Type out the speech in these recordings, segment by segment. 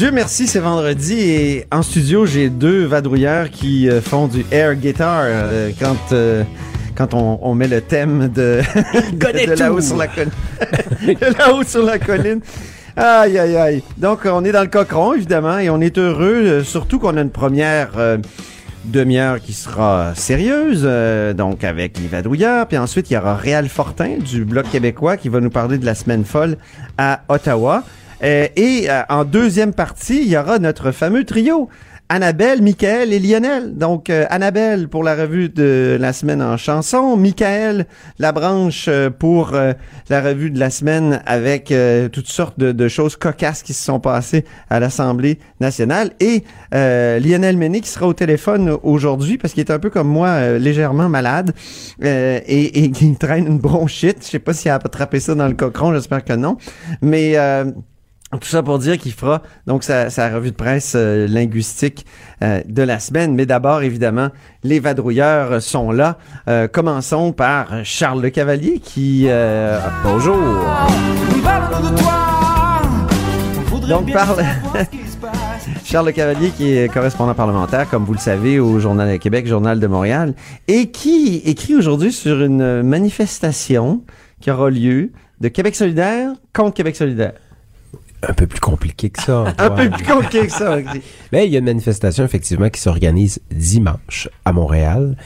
Dieu merci, c'est vendredi et en studio, j'ai deux vadrouilleurs qui euh, font du air guitar euh, quand, euh, quand on, on met le thème de, de, de là-haut sur la colline. de là-haut sur la colline. Aïe, aïe, aïe. Donc, on est dans le cochon, évidemment, et on est heureux, euh, surtout qu'on a une première demi-heure qui sera sérieuse, euh, donc avec les vadrouilleurs. Puis ensuite, il y aura Réal Fortin du Bloc québécois qui va nous parler de la semaine folle à Ottawa. Euh, et euh, en deuxième partie, il y aura notre fameux trio. Annabelle, Michael et Lionel. Donc, euh, Annabelle pour la revue de la semaine en chanson. Michael, la branche euh, pour euh, la revue de la semaine avec toutes sortes de, choses cocasses qui se sont passées à l'Assemblée nationale. Et Lionel Méné qui sera au téléphone aujourd'hui parce qu'il est un peu comme moi, légèrement malade et, et qui traîne une bronchite. Je sais pas s'il a attrapé ça dans le cochon, j'espère que non. Mais... tout ça pour dire qu'il fera donc sa, sa revue de presse euh, linguistique euh, de la semaine. Mais d'abord, évidemment, les vadrouilleurs sont là. Euh, commençons par Charles Le Cavalier qui... euh, bonjour. Donc, parle... Charles Le Cavalier qui est correspondant parlementaire, comme vous le savez, au Journal de Québec, Journal de Montréal, et qui écrit aujourd'hui sur une manifestation qui aura lieu de Québec solidaire contre Québec solidaire. Un peu plus compliqué que ça. Un peu plus compliqué que ça. Mais il y a une manifestation effectivement qui s'organise dimanche à Montréal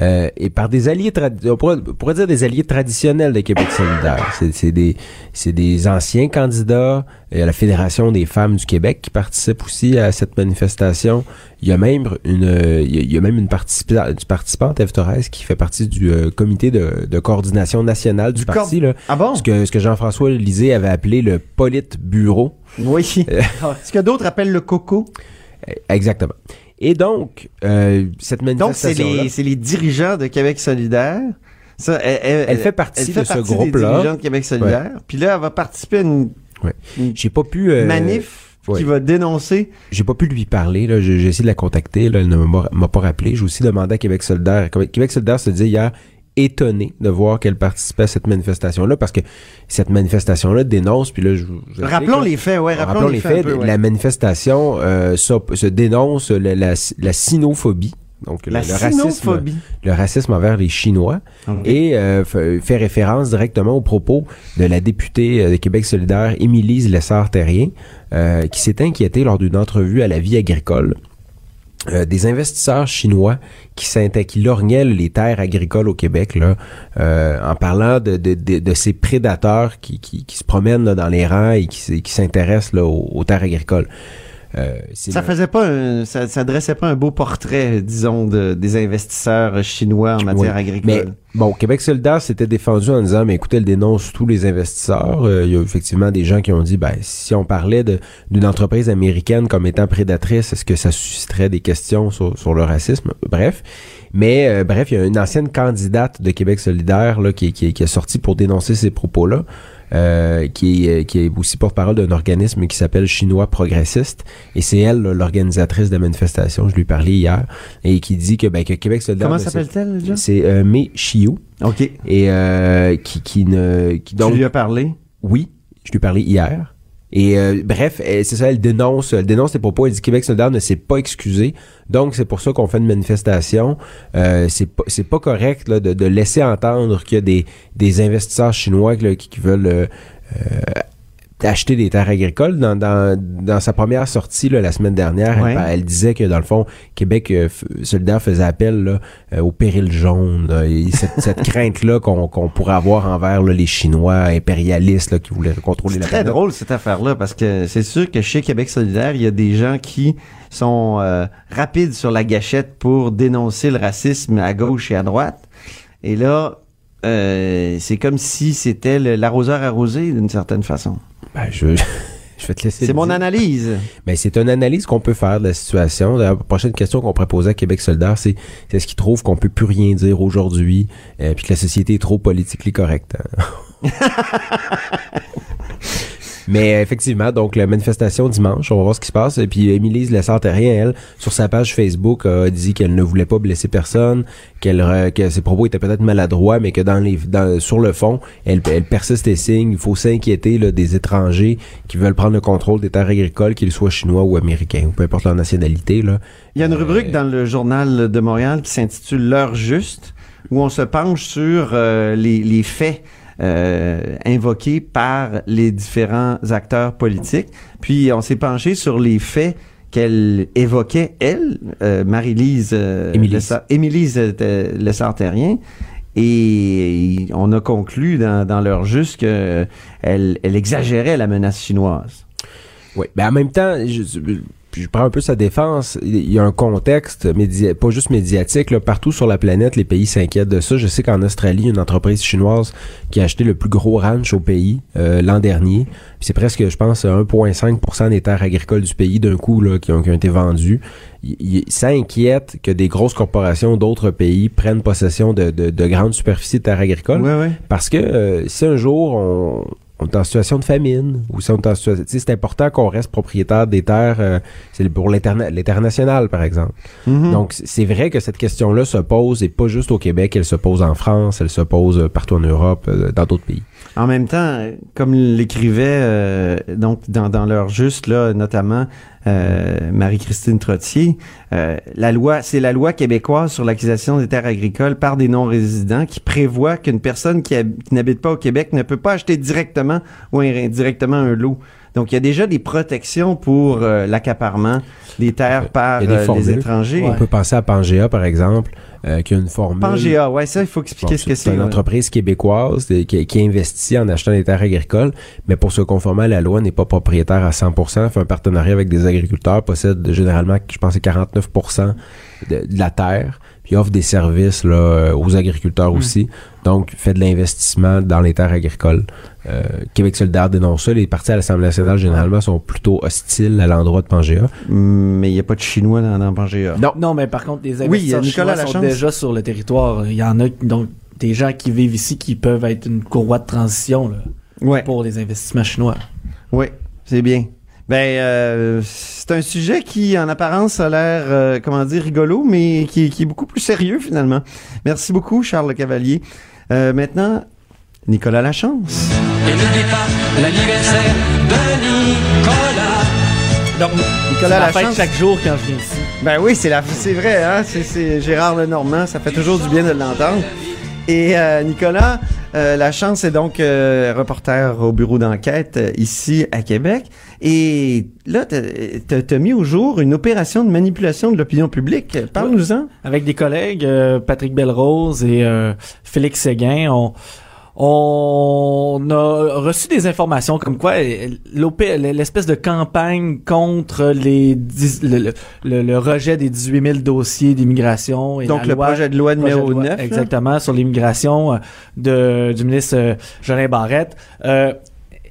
euh, et par des alliés, on pourrait, on pourrait dire des alliés traditionnels de Québec solidaire. C'est, des, c'est des anciens candidats. Il y a la Fédération des femmes du Québec qui participe aussi à cette manifestation. Il y a même une, euh, il y a, même une participa- du participante, Eve Torres, qui fait partie du euh, comité de, de coordination nationale du, Du parti. Là, Ah bon? ce que, ce que Jean-François Lisée avait appelé le Politburo. Oui. Ce que d'autres appellent le coco. Euh, Exactement. Et donc, euh, cette Donc, c'est manifestation les, c'est les dirigeants de Québec solidaire. Ça, elle, elle- Elle fait partie elle fait de ce partie groupe-là. dirigeants de Québec solidaire. Puis là, elle va participer à une, Ouais. une J'ai pas pu... euh, manif qui va dénoncer. J'ai pas pu lui parler. là. J'ai essayé de la contacter. Là, elle ne m'a m'a pas rappelé. J'ai aussi demandé à Québec solidaire. Québec solidaire se disait hier étonné de voir qu'elle participait à cette manifestation-là parce que cette manifestation-là dénonce, puis là, je, Rappelons les faits, ouais, rappelons, les faits. un peu, ouais. La manifestation euh, se dénonce la, la, la sinophobie. Donc, La le, le racisme, le racisme envers les Chinois. Ok. et euh, fait référence directement aux propos de la députée euh, de Québec solidaire, Émilise Lessard-Terrien, euh, qui s'est inquiétée lors d'une entrevue à la vie agricole. Euh, des investisseurs chinois qui, qui lorgnaient les terres agricoles au Québec là, euh, en parlant de, de, de, ces prédateurs qui, qui, se promènent dans les rangs et qui, s'intéressent aux terres agricoles. Euh, Ça le- faisait pas un, ça, ça dressait pas un beau portrait, disons, de, des investisseurs chinois en matière Oui. agricole. Mais bon, Québec solidaire s'était défendu en disant, mais écoutez, elle dénonce tous les investisseurs. Euh, il y a effectivement des gens qui ont dit, ben, si on parlait d'une entreprise américaine comme étant prédatrice, est-ce que ça susciterait des questions sur, sur le racisme? Bref. Mais euh, bref, il y a une ancienne candidate de Québec solidaire là, qui, qui, qui est sortie pour dénoncer ces propos-là. Euh, qui, est, qui est aussi porte-parole d'un organisme qui s'appelle Chinois Progressiste. Et c'est elle, l'organisatrice de la manifestation, je lui parlais hier, et qui dit que, ben, que Québec solidaire... Comment s'est- s'appelle-t-elle, déjà? c'est euh, Mei Chiu OK. et euh, qui qui ne qui donc tu lui as parlé? oui, je lui ai parlé hier. Et euh, bref, elle- c'est ça, elle dénonce, elle dénonce les propos. Elle dit Québec solidaire ne s'est pas excusé, donc c'est pour ça qu'on fait une manifestation. Euh, c'est pas c'est pas correct là, de, de laisser entendre qu'il y a des des investisseurs chinois là, qui, qui veulent euh, acheter des terres agricoles. Dans, dans, dans sa première sortie là, la semaine dernière, Ouais. elle, elle disait que dans le fond, Québec euh, solidaire faisait appel là, euh, au péril jaune, là, et cette, cette crainte-là qu'on qu'on pourrait avoir envers là, les Chinois impérialistes là, qui voulaient contrôler C'est la très planète. drôle cette affaire-là parce que c'est sûr que chez Québec solidaire, il y a des gens qui sont euh, rapides sur la gâchette pour dénoncer le racisme à gauche et à droite. Et là, euh, c'est comme si c'était l'arroseur arrosé d'une certaine façon. Ben, je, Je vais te laisser. C'est mon dire. analyse. Mais c'est une analyse qu'on peut faire de la situation. La prochaine question qu'on pourrait poser à Québec solidaire, c'est c'est est-ce qu'ils trouvent qu'on peut plus rien dire aujourd'hui, euh, puis que la société est trop politiquement correcte. hein? Mais effectivement, donc la manifestation dimanche, on va voir ce qui se passe. Et puis Émilie Lessard-Terrien, elle, sur sa page Facebook, a dit qu'elle ne voulait pas blesser personne, qu'elle que ses propos étaient peut-être maladroits, mais que dans les dans, sur le fond, elle, elle persiste et signe. Il faut s'inquiéter là, des étrangers qui veulent prendre le contrôle des terres agricoles, qu'ils soient chinois ou américains, ou peu importe leur nationalité. Là. Il y a une Euh, rubrique dans le journal de Montréal qui s'intitule L'heure juste, où on se penche sur euh, les, les faits euh, invoqués par les différents acteurs politiques. Puis on s'est penché sur les faits qu'elle évoquait, elle, euh, Marie-Lise euh, Émilise. Euh, Lessard-Terrien. Et on a conclu dans, dans l'heure juste qu'elle elle exagérait la menace chinoise. Oui, mais en même temps, je, je prends un peu sa défense. Il y a un contexte, média, pas juste médiatique. Là, partout sur la planète, les pays s'inquiètent de ça. Je sais qu'en Australie, une entreprise chinoise qui a acheté le plus gros ranch au pays euh, l'an dernier. Puis C'est presque, je pense, 1,5 des terres agricoles du pays d'un coup là, qui, ont, qui ont été vendues. Il, il- ça inquiète que des grosses corporations d'autres pays prennent possession de, de, de grandes superficies de terres agricoles. Ouais, ouais. Parce que euh, si un jour on, on est en situation de famine ou si on est en situation, tu sais, c'est important qu'on reste propriétaire des terres. euh, c'est pour l'interna- l'international, par exemple. Mhm. Donc c'est vrai que cette question-là se pose et pas juste au Québec, elle se pose en France, elle se pose euh, partout en Europe, euh, dans d'autres pays. En même temps, comme l'écrivait euh, donc dans, dans l'heure juste là, notamment Marie-Christine Trottier, la loi, c'est la loi québécoise sur l'acquisition des terres agricoles par des non-résidents qui prévoit qu'une personne qui n'habite pas au Québec ne peut pas acheter directement ou indirectement un lot. Donc, il y a déjà des protections pour euh, l'accaparement des terres par des euh, les étrangers. On peut penser à Pangea, par exemple, euh, qui a une formule. Pangea, ouais, ça, il faut expliquer Bon, ce que c'est c'est. une ouais. entreprise québécoise qui, qui investit en achetant des terres agricoles, mais pour se conformer à la loi, n'est pas propriétaire à 100%, fait un partenariat avec des agriculteurs, possède généralement, je pense, c'est 49% de, de la terre, puis offre des services là, euh, aux agriculteurs aussi, donc fait de l'investissement dans les terres agricoles. Euh, Québec solidaire dénonce ça, les partis à l'Assemblée nationale généralement sont plutôt hostiles à l'endroit de Pangea. Mais il n'y a pas de Chinois dans, dans Pangea. Non. Non, mais par contre, les Oui, investisseurs Nicolas chinois sont déjà sur le territoire. Il y en a donc des gens qui vivent ici qui peuvent être une courroie de transition là, Ouais. pour les investissements chinois. Oui, c'est bien. Ben, euh, c'est un sujet qui, en apparence, a l'air, euh, comment dire, rigolo, mais qui, qui est beaucoup plus sérieux, finalement. Merci beaucoup, Charles Cavalier. Euh, maintenant, Nicolas Lachance. Et n'oublie pas l'anniversaire de Nicolas. Donc, Nicolas la fête Lachance. chaque jour quand je viens ici. Ben oui, c'est la, c'est vrai, hein? C'est, c'est Gérard Lenormand, ça fait toujours du bien de l'entendre. Et euh, Nicolas, euh, la chance est donc euh, reporter au bureau d'enquête euh, ici à Québec. Et là, t'as- t'as mis au jour une opération de manipulation de l'opinion publique. Parle-nous-en. Avec des collègues, euh, Patrick Belrose et Félix Séguin, on, on a reçu des informations comme quoi euh, l'OP l'espèce de campagne contre les le, le- le- le rejet des 18 000 dossiers d'immigration et Donc le loi- projet de loi numéro de loi, 9. là? exactement sur l'immigration euh, de du ministre euh, Jolin Barrette euh,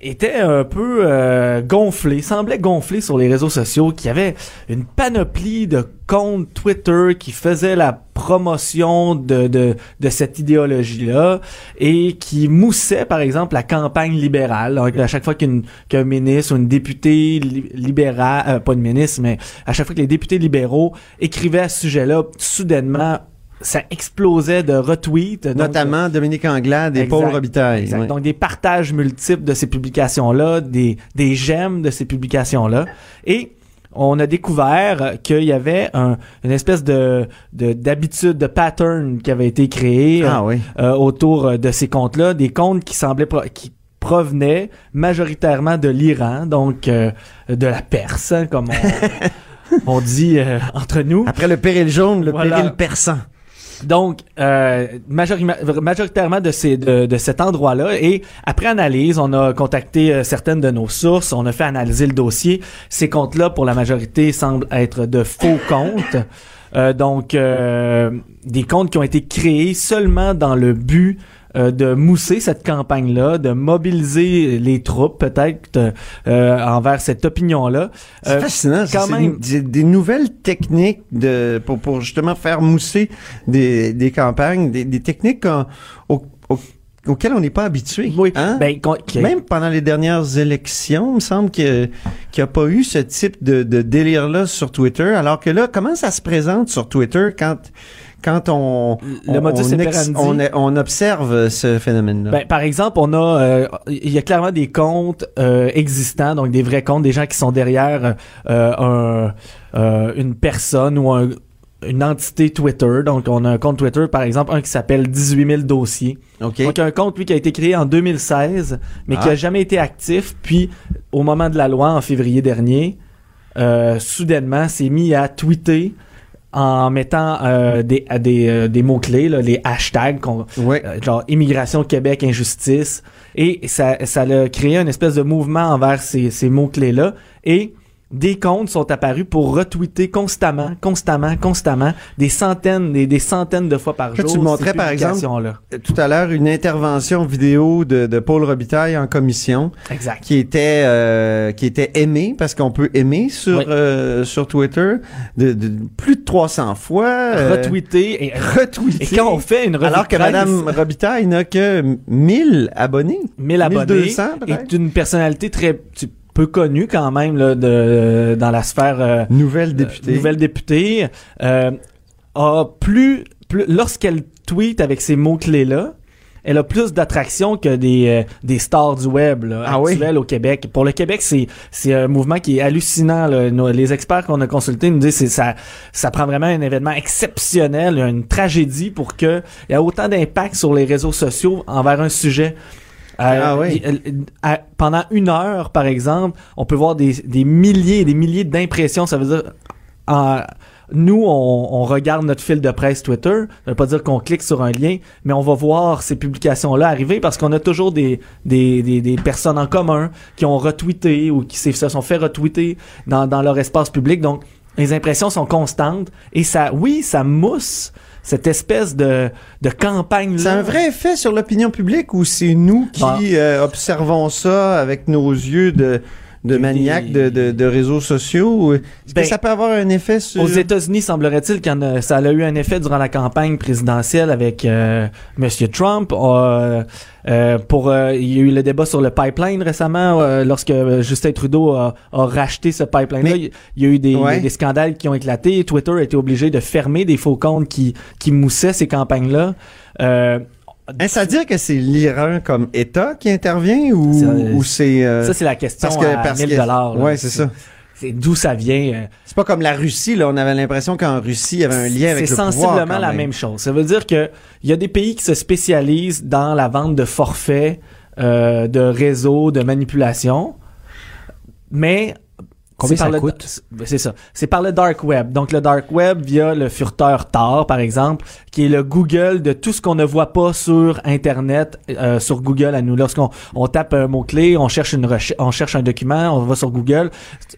était un peu euh, gonflé, semblait gonflé sur les réseaux sociaux, qu'il y avait une panoplie de comptes Twitter qui faisaient la promotion de, de, de cette idéologie-là et qui moussaient, par exemple, la campagne libérale. Donc, à chaque fois qu'un ministre ou une députée li- libérale, euh, pas une ministre, mais à chaque fois que les députés libéraux écrivaient à ce sujet-là, soudainement, ça explosait de retweets. Donc, Notamment Dominique Anglade et Exact. Paul Robitaille. Exact. Donc des partages multiples de ces publications-là, des, des j'aime de ces publications-là. Et on a découvert euh, qu'il y avait un- une espèce de de- d'habitude, de, pattern qui avait été créé euh, Ah oui. euh, autour euh, de ces comptes-là, des comptes qui semblaient pro- qui provenaient majoritairement de l'Iran, donc euh, de la Perse, comme on, on dit euh, entre nous. Après le péril jaune, le Voilà. péril persan. Donc, euh, majoritairement de, ces, de, de cet endroit-là. Et après analyse, on a contacté euh, certaines de nos sources. On a fait analyser le dossier. Ces comptes-là, pour la majorité, semblent être de faux comptes. Euh, donc, euh, des comptes qui ont été créés seulement dans le but euh, de mousser cette campagne-là, de mobiliser les troupes peut-être euh, envers cette opinion-là. C'est Euh, fascinant. quand même- des, des nouvelles techniques de pour, pour justement faire mousser des, des campagnes, des, des techniques qu'on- au- au- auxquelles on n'est pas habitué. Oui. Hein? ben, Même pendant les dernières élections, il me semble que- qu'il n'y a pas eu ce type de, de délire-là sur Twitter. Alors que là, comment ça se présente sur Twitter quand, quand on, Le on, modus on, ex- operandi. on- on observe ce phénomène-là? Ben, par exemple, on a, euh, il y a clairement des comptes euh, existants, donc des vrais comptes, des gens qui sont derrière euh, un, une personne ou un- une entité Twitter. Donc, on a un compte Twitter, par exemple, un qui s'appelle 18 000 dossiers. Donc, un compte, lui, qui a été créé en 2016, mais qui Ah. a jamais été actif. Puis, au moment de la loi, en février dernier, euh, soudainement, s'est mis à tweeter en mettant euh, des, des, euh, des mots-clés, là, les hashtags qu'on, Ouais. euh, genre immigration Québec injustice et ça ça a créé une espèce de mouvement envers ces, ces mots clés là et des comptes sont apparus pour retweeter constamment, constamment, constamment, des centaines, des, des centaines de fois par jour. tu montrais, par exemple, publications-là. Tout à l'heure, une intervention vidéo de, de Paul Robitaille en commission. Exact. qui était euh, qui était aimé parce qu'on peut aimer sur Oui. euh, sur Twitter de, de plus de 300 fois euh, Retweeter et, retweeté. et quand on fait une alors que madame Robitaille n'a que 1000 abonnés 1000 abonnés 1200 peut-être est une personnalité très tu- peu connue quand même là, de, dans la sphère euh, nouvelle députée nouvelle députée, euh, a plus, plus lorsqu'elle tweet avec ces mots-clés-là, elle a plus d'attraction que des, euh, des stars du web là, Ah oui? actuelles au Québec. Pour le Québec, c'est c'est un mouvement qui est hallucinant. là. Nos- les experts qu'on a consultés nous disent que ça ça prend vraiment un événement exceptionnel, une tragédie pour que il y a autant d'impact sur les réseaux sociaux envers un sujet. Euh, Ah oui. à- pendant une heure, par exemple, on peut voir des, des milliers et des milliers d'impressions. Ça veut dire, en- nous, on, on regarde notre fil de presse Twitter. Ça veut pas dire qu'on clique sur un lien, mais on va voir ces publications-là arriver parce qu'on a toujours des, des, des, des personnes en commun qui ont retweeté ou qui se sont fait retweeter dans, dans leur espace public. Donc, les impressions sont constantes et ça, oui, ça mousse cette espèce de, de campagne-là. c'est un vrai effet sur l'opinion publique ou c'est nous qui Bah. euh, observons ça avec nos yeux de de maniaques de, de, de réseaux sociaux est-ce Ben, que ça peut avoir un effet sur Aux États-Unis, semblerait-il que ça a eu un effet durant la campagne présidentielle avec euh, Monsieur Trump. Euh, euh, pour, euh, il y a eu le débat sur le pipeline récemment, euh, lorsque euh, Justin Trudeau a, a racheté ce pipeline-là. Il y a eu des, Ouais. des scandales qui ont éclaté. Twitter a été obligé de fermer des faux comptes qui, qui moussaient ces campagnes-là. Euh, Est-ce à dire que c'est l'Iran comme État qui intervient ou, C'est- ou c'est euh, ça, c'est la question parce que à parce 1000 que dollars. ouais c'est ça C'est d'où ça vient. euh, c'est pas comme la Russie là on avait l'impression qu'en Russie il y avait un lien avec C'est le pouvoir sensiblement quand la même. même chose. Ça veut dire que il y a des pays qui se spécialisent dans la vente de forfaits, euh, de réseaux, de manipulation, mais Combien ça le- coûte? C'est ça. C'est par le dark web. Donc le dark web via le furteur Tor, par exemple, qui est le Google de tout ce qu'on ne voit pas sur Internet, euh, sur Google à nous. Lorsqu'on on tape un mot clé, on cherche une on cherche un document, on va sur Google.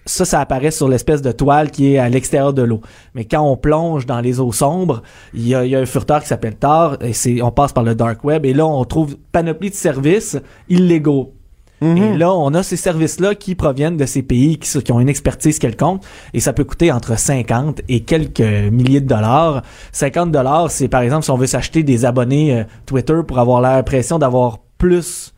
Ça, ça apparaît sur l'espèce de toile qui est à l'extérieur de l'eau. Mais quand on plonge dans les eaux sombres, il y a, y a un furteur qui s'appelle Tor et c'est on passe par le dark web et là on trouve panoplie de services illégaux. Mhm. Et là, on a ces services-là qui proviennent de ces pays qui, qui ont une expertise quelconque et ça peut coûter entre 50 et quelques milliers de dollars. 50 dollars, c'est par exemple si on veut s'acheter des abonnés euh, Twitter pour avoir l'impression d'avoir plus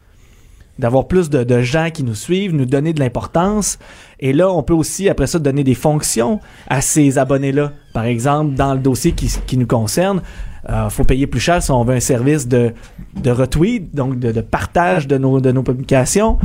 d'avoir plus de, de gens qui nous suivent, nous donner de l'importance. Et là, on peut aussi, après ça, donner des fonctions à ces abonnés-là. Par exemple, dans le dossier qui, qui nous concerne, euh, faut payer plus cher si on veut un service de, de retweet, donc de, de partage de nos, de nos publications.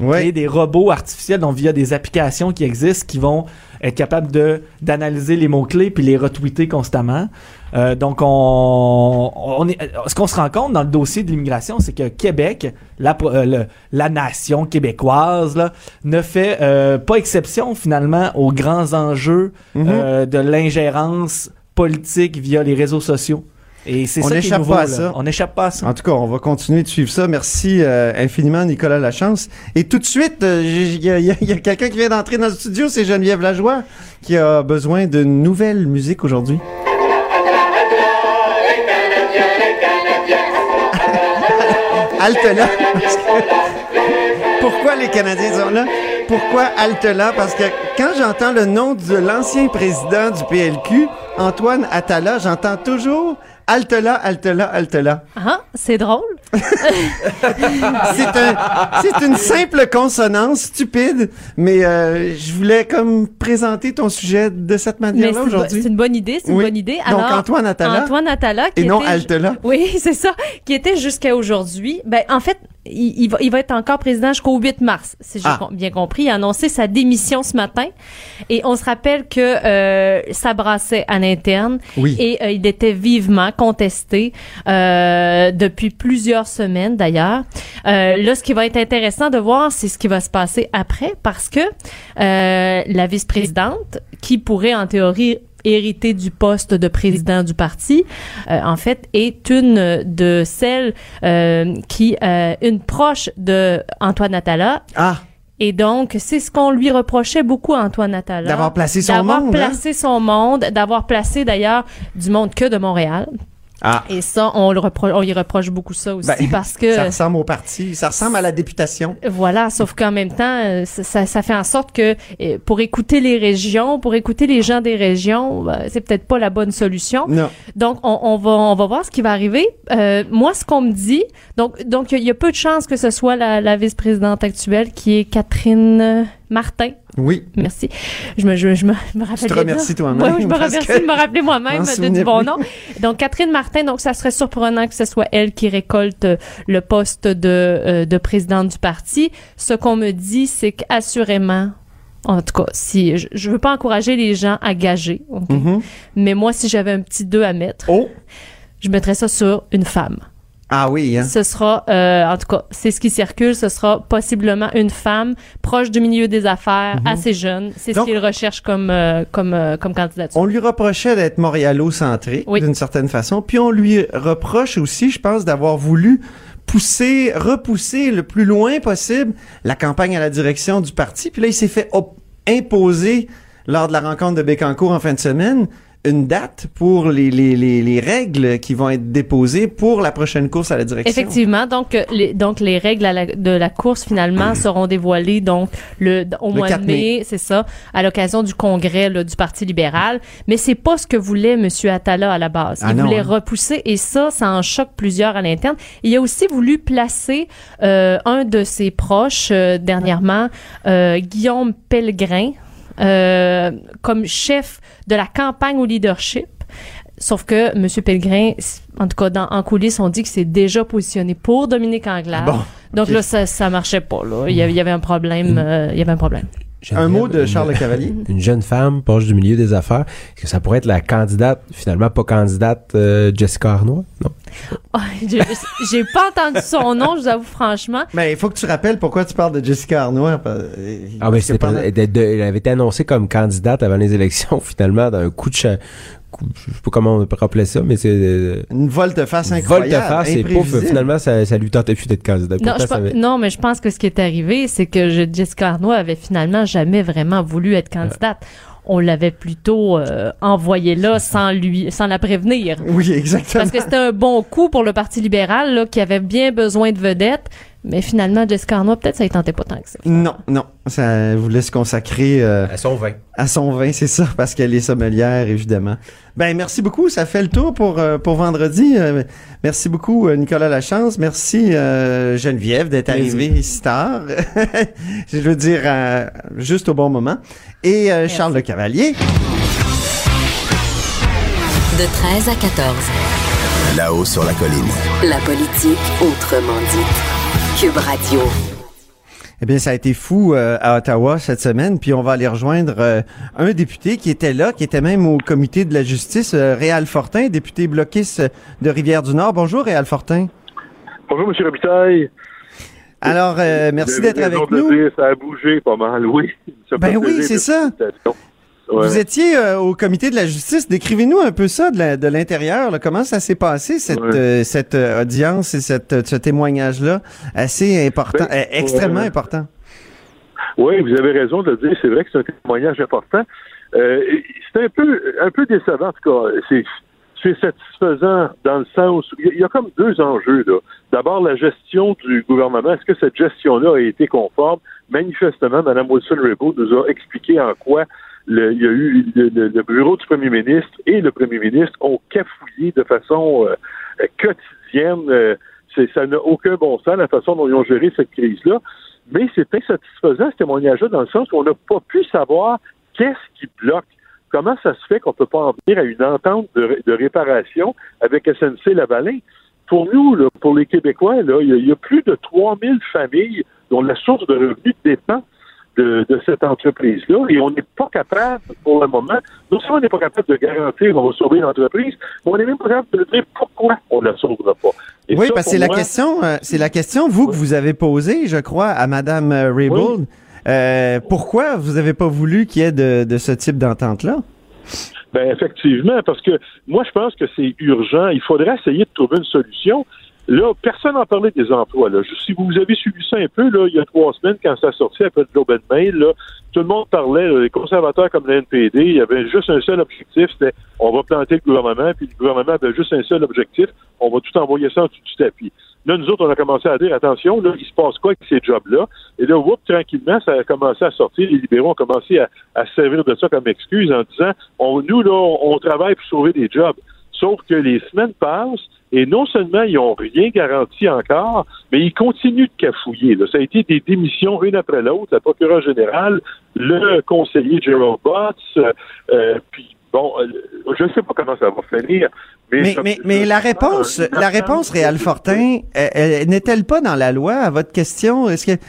Ouais. Créer des robots artificiels, donc via des applications qui existent, qui vont être capables de d'analyser les mots-clés puis les retweeter constamment. Euh, donc, on, on est, ce qu'on se rend compte dans le dossier de l'immigration, c'est que Québec, la, euh, le- la nation québécoise, là, ne fait euh, pas exception finalement aux grands enjeux Mhm. euh, de l'ingérence politique via les réseaux sociaux. Et c'est On ça qui est n'échappe nouveau, pas à là. ça. On n'échappe pas à ça. En tout cas, on va continuer de suivre ça. Merci euh, infiniment, Nicolas Lachance. Et tout de suite, euh, il y a, quelqu'un qui vient d'entrer dans le studio, c'est Geneviève Lajoie, qui a besoin de nouvelle musique aujourd'hui. que- Pourquoi les Canadiens sont là? Pourquoi halte là? Parce que quand j'entends le nom de l'ancien président du PLQ, Antoine Attala, j'entends toujours là, halte là. Ah, c'est drôle. C'est un, c'est une simple consonance stupide, mais euh, je voulais comme présenter ton sujet de cette manière-là c'est une, bo- aujourd'hui. c'est une bonne idée, c'est Oui. une bonne idée. Donc, Antoine qui et non Altela. Oui, c'est ça, qui était jusqu'à aujourd'hui. Ben, en fait, il, il va, il va être encore président jusqu'au 8 mars, si j'ai Ah. com- bien compris. Il a annoncé sa démission ce matin. Et on se rappelle que euh, ça brassait à l'interne. Oui. Et euh, il était vivement contesté euh, depuis plusieurs semaines, d'ailleurs. Euh, là, ce qui va être intéressant de voir, c'est ce qui va se passer après, parce que euh, la vice-présidente, qui pourrait en théorie hériter du poste de président du parti, en fait, est une de celles qui, euh, une proche de Antoine Attala. Ah, Et donc, c'est ce qu'on lui reprochait beaucoup à Antoine Attala. D'avoir placé son D'avoir monde, hein? placé son monde, d'avoir placé d'ailleurs du monde que de Montréal. Ah. Et ça, on le repro- on y reproche beaucoup ça aussi Ben, parce que Ça ressemble au parti, ça ressemble à la députation. voilà, sauf qu'en même temps, euh, ça, ça- fait en sorte que euh, pour écouter les régions, pour écouter les gens des régions, ben, c'est peut-être pas la bonne solution. Non. Donc, on, on va on va voir ce qui va arriver. Euh, moi, ce qu'on me dit, donc donc il y a peu de chances que ce soit la, la vice-présidente actuelle qui est Catherine Martin. Oui. Merci. Je me, je, je me, je me rappelle. te remercies toi-même, Oui, je me remercie de me rappeler moi-même de, du bon plus. nom. Donc, Catherine Martin, donc ça serait surprenant que ce soit elle qui récolte euh, le poste de, euh, de présidente du parti. Ce qu'on me dit, c'est qu'assurément, en tout cas, si je, je veux pas encourager les gens à gager? Mhm. mais moi, si j'avais un petit 2 à mettre, Oh. je mettrais ça sur une femme. Ah oui, hein. Ce sera, euh, en tout cas, c'est ce qui circule, ce sera possiblement une femme proche du milieu des affaires, assez jeune. C'est ce Mhm. Qu'il recherche comme, euh, comme, euh, comme candidature. On lui reprochait d'être montréalo-centré, Oui. d'une certaine façon. Puis on lui reproche aussi, je pense, d'avoir voulu pousser, repousser le plus loin possible la campagne à la direction du parti. Puis là, il s'est fait imposer lors de la rencontre de Bécancourt en fin de semaine une date pour les, les, les, les règles qui vont être déposées pour la prochaine course à la direction. Effectivement, donc euh, les, donc les règles la- de la course finalement seront dévoilées donc le au Le mois 4 de mai, mai. c'est ça, à l'occasion du congrès là, du Parti libéral. Mais c'est pas ce que voulait Monsieur Attala à la base. Ah Il non, voulait hein. repousser et ça, ça en choque plusieurs à l'interne. Il a aussi voulu placer euh, un de ses proches euh, dernièrement, euh, Guillaume Pellegrin, euh, comme chef de la campagne au leadership. Sauf que M. Pellegrin, en tout cas dans, en coulisses, on dit que c'est déjà positionné pour Dominique Anglade. Bon, Donc là, ça, ça marchait pas. Là. Il, y avait, il y avait un problème. euh, il y avait un problème. Un mot de Une- Charles Le Cavalier. Une jeune femme proche du milieu des affaires. Est-ce que ça pourrait être la candidate, finalement pas candidate, euh, Jessica Arnois? Non? J'ai pas entendu son nom, je vous avoue franchement. Mais il faut que tu rappelles pourquoi tu parles de Jessica Arnois. Ah, mais c'était de- elle avait été annoncée comme candidate avant les élections, finalement, d'un coup de je sais pas comment on peut rappeler ça, mais c'est euh, une volte-face incroyable. volte-face et pouf, finalement, ça, ça lui tentait plus d'être candidat. Non, Pourtant, mais je pense que ce qui est arrivé, c'est que je- Jessica Arnois avait finalement jamais vraiment voulu être candidate. On l'avait plutôt euh, envoyée là sans lui, sans la prévenir. Oui, exactement. Parce que c'était un bon coup pour le Parti libéral, là, qui avait bien besoin de vedettes. Mais finalement, Jessica Arnois, peut-être ça ne tentait pas tant que ça. Non, non. Ça voulait se consacrer euh, À son vin. à son vin, c'est ça, parce qu'elle est sommelière, évidemment. Ben, merci beaucoup. Ça fait le tour pour, euh, pour vendredi. Euh, merci beaucoup, Nicolas Lachance. Merci, euh, Geneviève, d'être arrivée ici tard. Je veux dire, euh, juste au bon moment. Et euh, Charles Le Cavalier. De 13 à 14. Là-haut sur la colline. La politique autrement dite. Cube Radio. Eh bien, ça a été fou euh, à Ottawa cette semaine, puis on va aller rejoindre euh, un député qui était là, qui était même au comité de la justice, euh, Réal Fortin, député bloquiste de Rivière-du-Nord. Bonjour, Réal Fortin. Bonjour, M. Robitaille. Alors, euh, merci d'être avec nous. dire, ça a bougé pas mal, oui. Ça Ben oui, c'est ça. Ouais. Vous étiez euh, au comité de la justice. Décrivez-nous un peu ça de l'intérieur. Comment ça s'est passé, cette, Ouais. euh, cette euh, audience et cette, ce témoignage-là? Assez important, Ben, euh, extrêmement important. Oui, vous avez raison de le dire. C'est vrai que c'est un témoignage important. C'est un peu, un peu décevant, en tout cas. C'est, c'est satisfaisant dans le sens où il y, a- il y a comme deux enjeux. là. D'abord, la gestion du gouvernement. Est-ce que cette gestion-là a été conforme? Manifestement, Mme Wilson-Raybould nous a expliqué en quoi le- il y a eu le, le- bureau du premier ministre et le premier ministre ont cafouillé de façon euh, quotidienne. euh, ça n'a aucun bon sens la façon dont ils ont géré cette crise-là. Mais c'est insatisfaisant ce témoignage-là dans le sens où on n'a pas pu savoir qu'est-ce qui bloque. Comment ça se fait qu'on ne peut pas en venir à une entente de, ré- de réparation avec SNC Lavalin? Pour nous, là, pour les Québécois, il y, y a plus de 3000 familles dont la source de revenus dépend de, de cette entreprise-là et on n'est pas capable, pour le moment, non seulement on n'est pas capable de garantir qu'on va sauver l'entreprise, mais on n'est même pas capable de dire pourquoi on ne la sauvera pas. Et oui, ça, parce que c'est la question, euh, c'est la question vous que vous avez posée, je crois, à Madame euh, Raybould. Euh, pourquoi vous avez pas voulu qu'il y ait de, de ce type d'entente-là? Ben effectivement, parce que moi je pense que c'est urgent. Il faudrait essayer de trouver une solution. Là, personne n'en parlait des emplois. Là. Si vous avez suivi ça un peu, là, il y a trois semaines, quand ça sorti après and Mail, là, tout le monde parlait, là, les conservateurs comme le NPD, il y avait juste un seul objectif, c'était on va planter le gouvernement, puis le gouvernement avait juste un seul objectif, on va tout envoyer ça en dessous du tapis. Là, nous autres, on a commencé à dire, attention, là, il se passe quoi avec ces jobs-là? Et là, whoop, tranquillement, ça a commencé à sortir. Les libéraux ont commencé à, à se servir de ça comme excuse en disant, on, nous, là, on travaille pour sauver des jobs. Sauf que les semaines passent et non seulement ils n'ont rien garanti encore, mais ils continuent de cafouiller. là. Ça a été des démissions une après l'autre, la procureure générale, le conseiller Gerald Butts, euh, puis bon, euh, je ne sais pas comment ça va finir. Mais, Mais, mais, mais la réponse, la réponse, Réal Fortin, euh, euh, n'est-elle pas dans la loi à votre question? Est-ce que,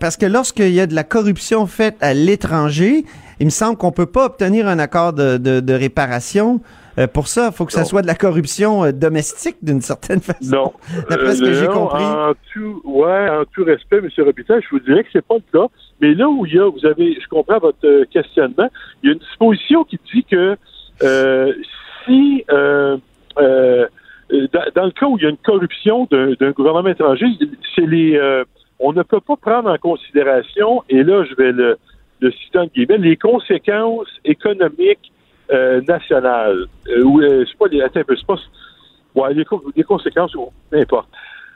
parce que lorsqu'il y a de la corruption faite à l'étranger, il me semble qu'on peut pas obtenir un accord de, de, de réparation. Euh, pour ça, il faut que ça Non. soit de la corruption euh, domestique d'une certaine façon. Non. D'après ce que Euh, j'ai compris. En tout, ouais, en tout respect, M. Robitaille, je vous dirais que c'est pas le cas. Mais là où il y a, vous avez, je comprends votre questionnement, il y a une disposition qui dit que euh, si dans, dans le cas où il y a une corruption d'un gouvernement étranger, c'est les on ne peut pas prendre en considération, et là je vais le, le citer en guillemets, les conséquences économiques euh, nationales. Euh, ou euh, c'est pas les attends un peu, pas ouais, les, co- les conséquences, ou peu importe.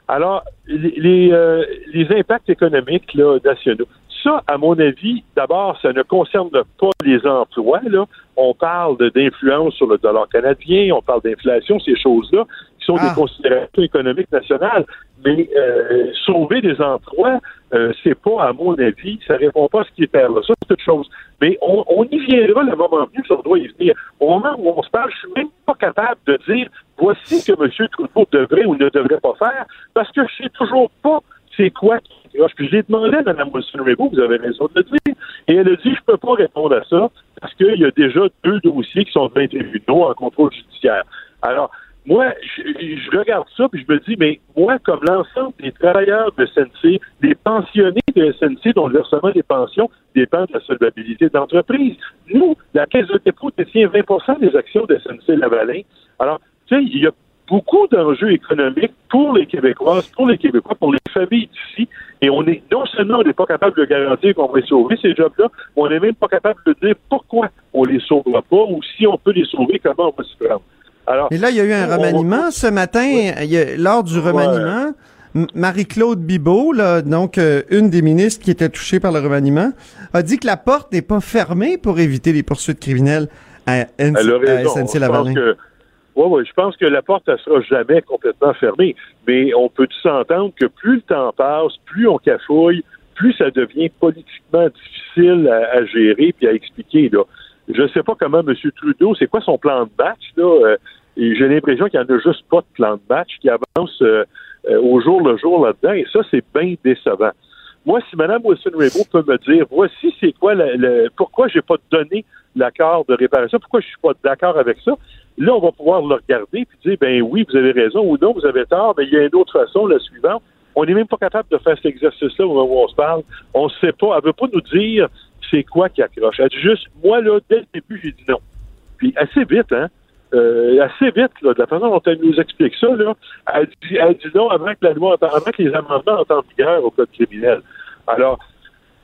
Alors, les, les, les impacts économiques là, nationaux, ça, à mon avis, d'abord, ça ne concerne pas les emplois. Là. On parle d'influence sur le dollar canadien, on parle d'inflation, ces choses-là, sont Ah. des considérations économiques nationales. Mais euh, sauver des emplois, euh, c'est pas, à mon avis, ça répond pas à ce qui est là. Ça, c'est autre chose. Mais on, on y viendra le moment venu, ça on doit y venir. Au moment où on se parle, je suis même pas capable de dire voici ce que M. Trudeau devrait ou ne devrait pas faire, parce que je sais toujours pas c'est quoi. Puis je l'ai demandé à Mme Wilson-Raybould, vous avez raison de le dire, et elle a dit je peux pas répondre à ça parce qu'il y a déjà deux dossiers qui sont devant les tribunaux en contrôle judiciaire. Alors, moi, je, regarde ça puis je me dis, mais moi, comme l'ensemble des travailleurs de SNC, des pensionnés de SNC dont le versement des pensions dépend de la solvabilité de l'entreprise, nous, la Caisse de dépôt détient 20% des actions de SNC Lavalin. Alors, tu sais, il y a beaucoup d'enjeux économiques pour les Québécoises, pour les Québécois, pour les familles d'ici. Et on est, non seulement on n'est pas capable de garantir qu'on va sauver ces jobs-là, mais on n'est même pas capable de dire pourquoi on les sauvera pas ou si on peut les sauver, comment on va s'y prendre. Alors, Et là, il y a eu un on- remaniement ce matin. Il y a- lors du remaniement, Marie-Claude Bibeau, là, donc euh, une des ministres qui était touchée par le remaniement, a dit que la porte n'est pas fermée pour éviter les poursuites criminelles à, N- Elle a à raison. SNC Je pense que, ouais, ouais, je pense que la porte, elle sera jamais complètement fermée. Mais on peut s'entendre que plus le temps passe, plus on cafouille, plus ça devient politiquement difficile à, à gérer puis à expliquer. Là. Je ne sais pas comment M. Trudeau, c'est quoi son plan de match, là? Et j'ai l'impression qu'il n'y en a juste pas de plan de match qui avance euh, euh, au jour le jour là-dedans, et ça, c'est bien décevant. Moi, si Mme Wilson-Raybould peut me dire, voici c'est quoi, le, le- pourquoi j'ai pas donné l'accord de réparation, pourquoi je suis pas d'accord avec ça, là, on va pouvoir le regarder puis dire, ben oui, vous avez raison, ou non, vous avez tort, mais il y a une autre façon, la suivante. On n'est même pas capable de faire cet exercice-là au moment où on se parle. On ne sait pas. Elle veut pas nous dire c'est quoi qui accroche. Elle dit juste, moi, là, dès le début, j'ai dit non. Puis assez vite, hein? Euh, assez vite, là, de la façon dont elle nous explique ça, là, elle dit, elle dit non avant que la loi, avant que les amendements entrent en vigueur au code criminel. Alors,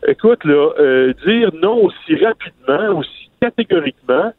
écoute, là, euh, dire non aussi rapidement, aussi catégoriquement,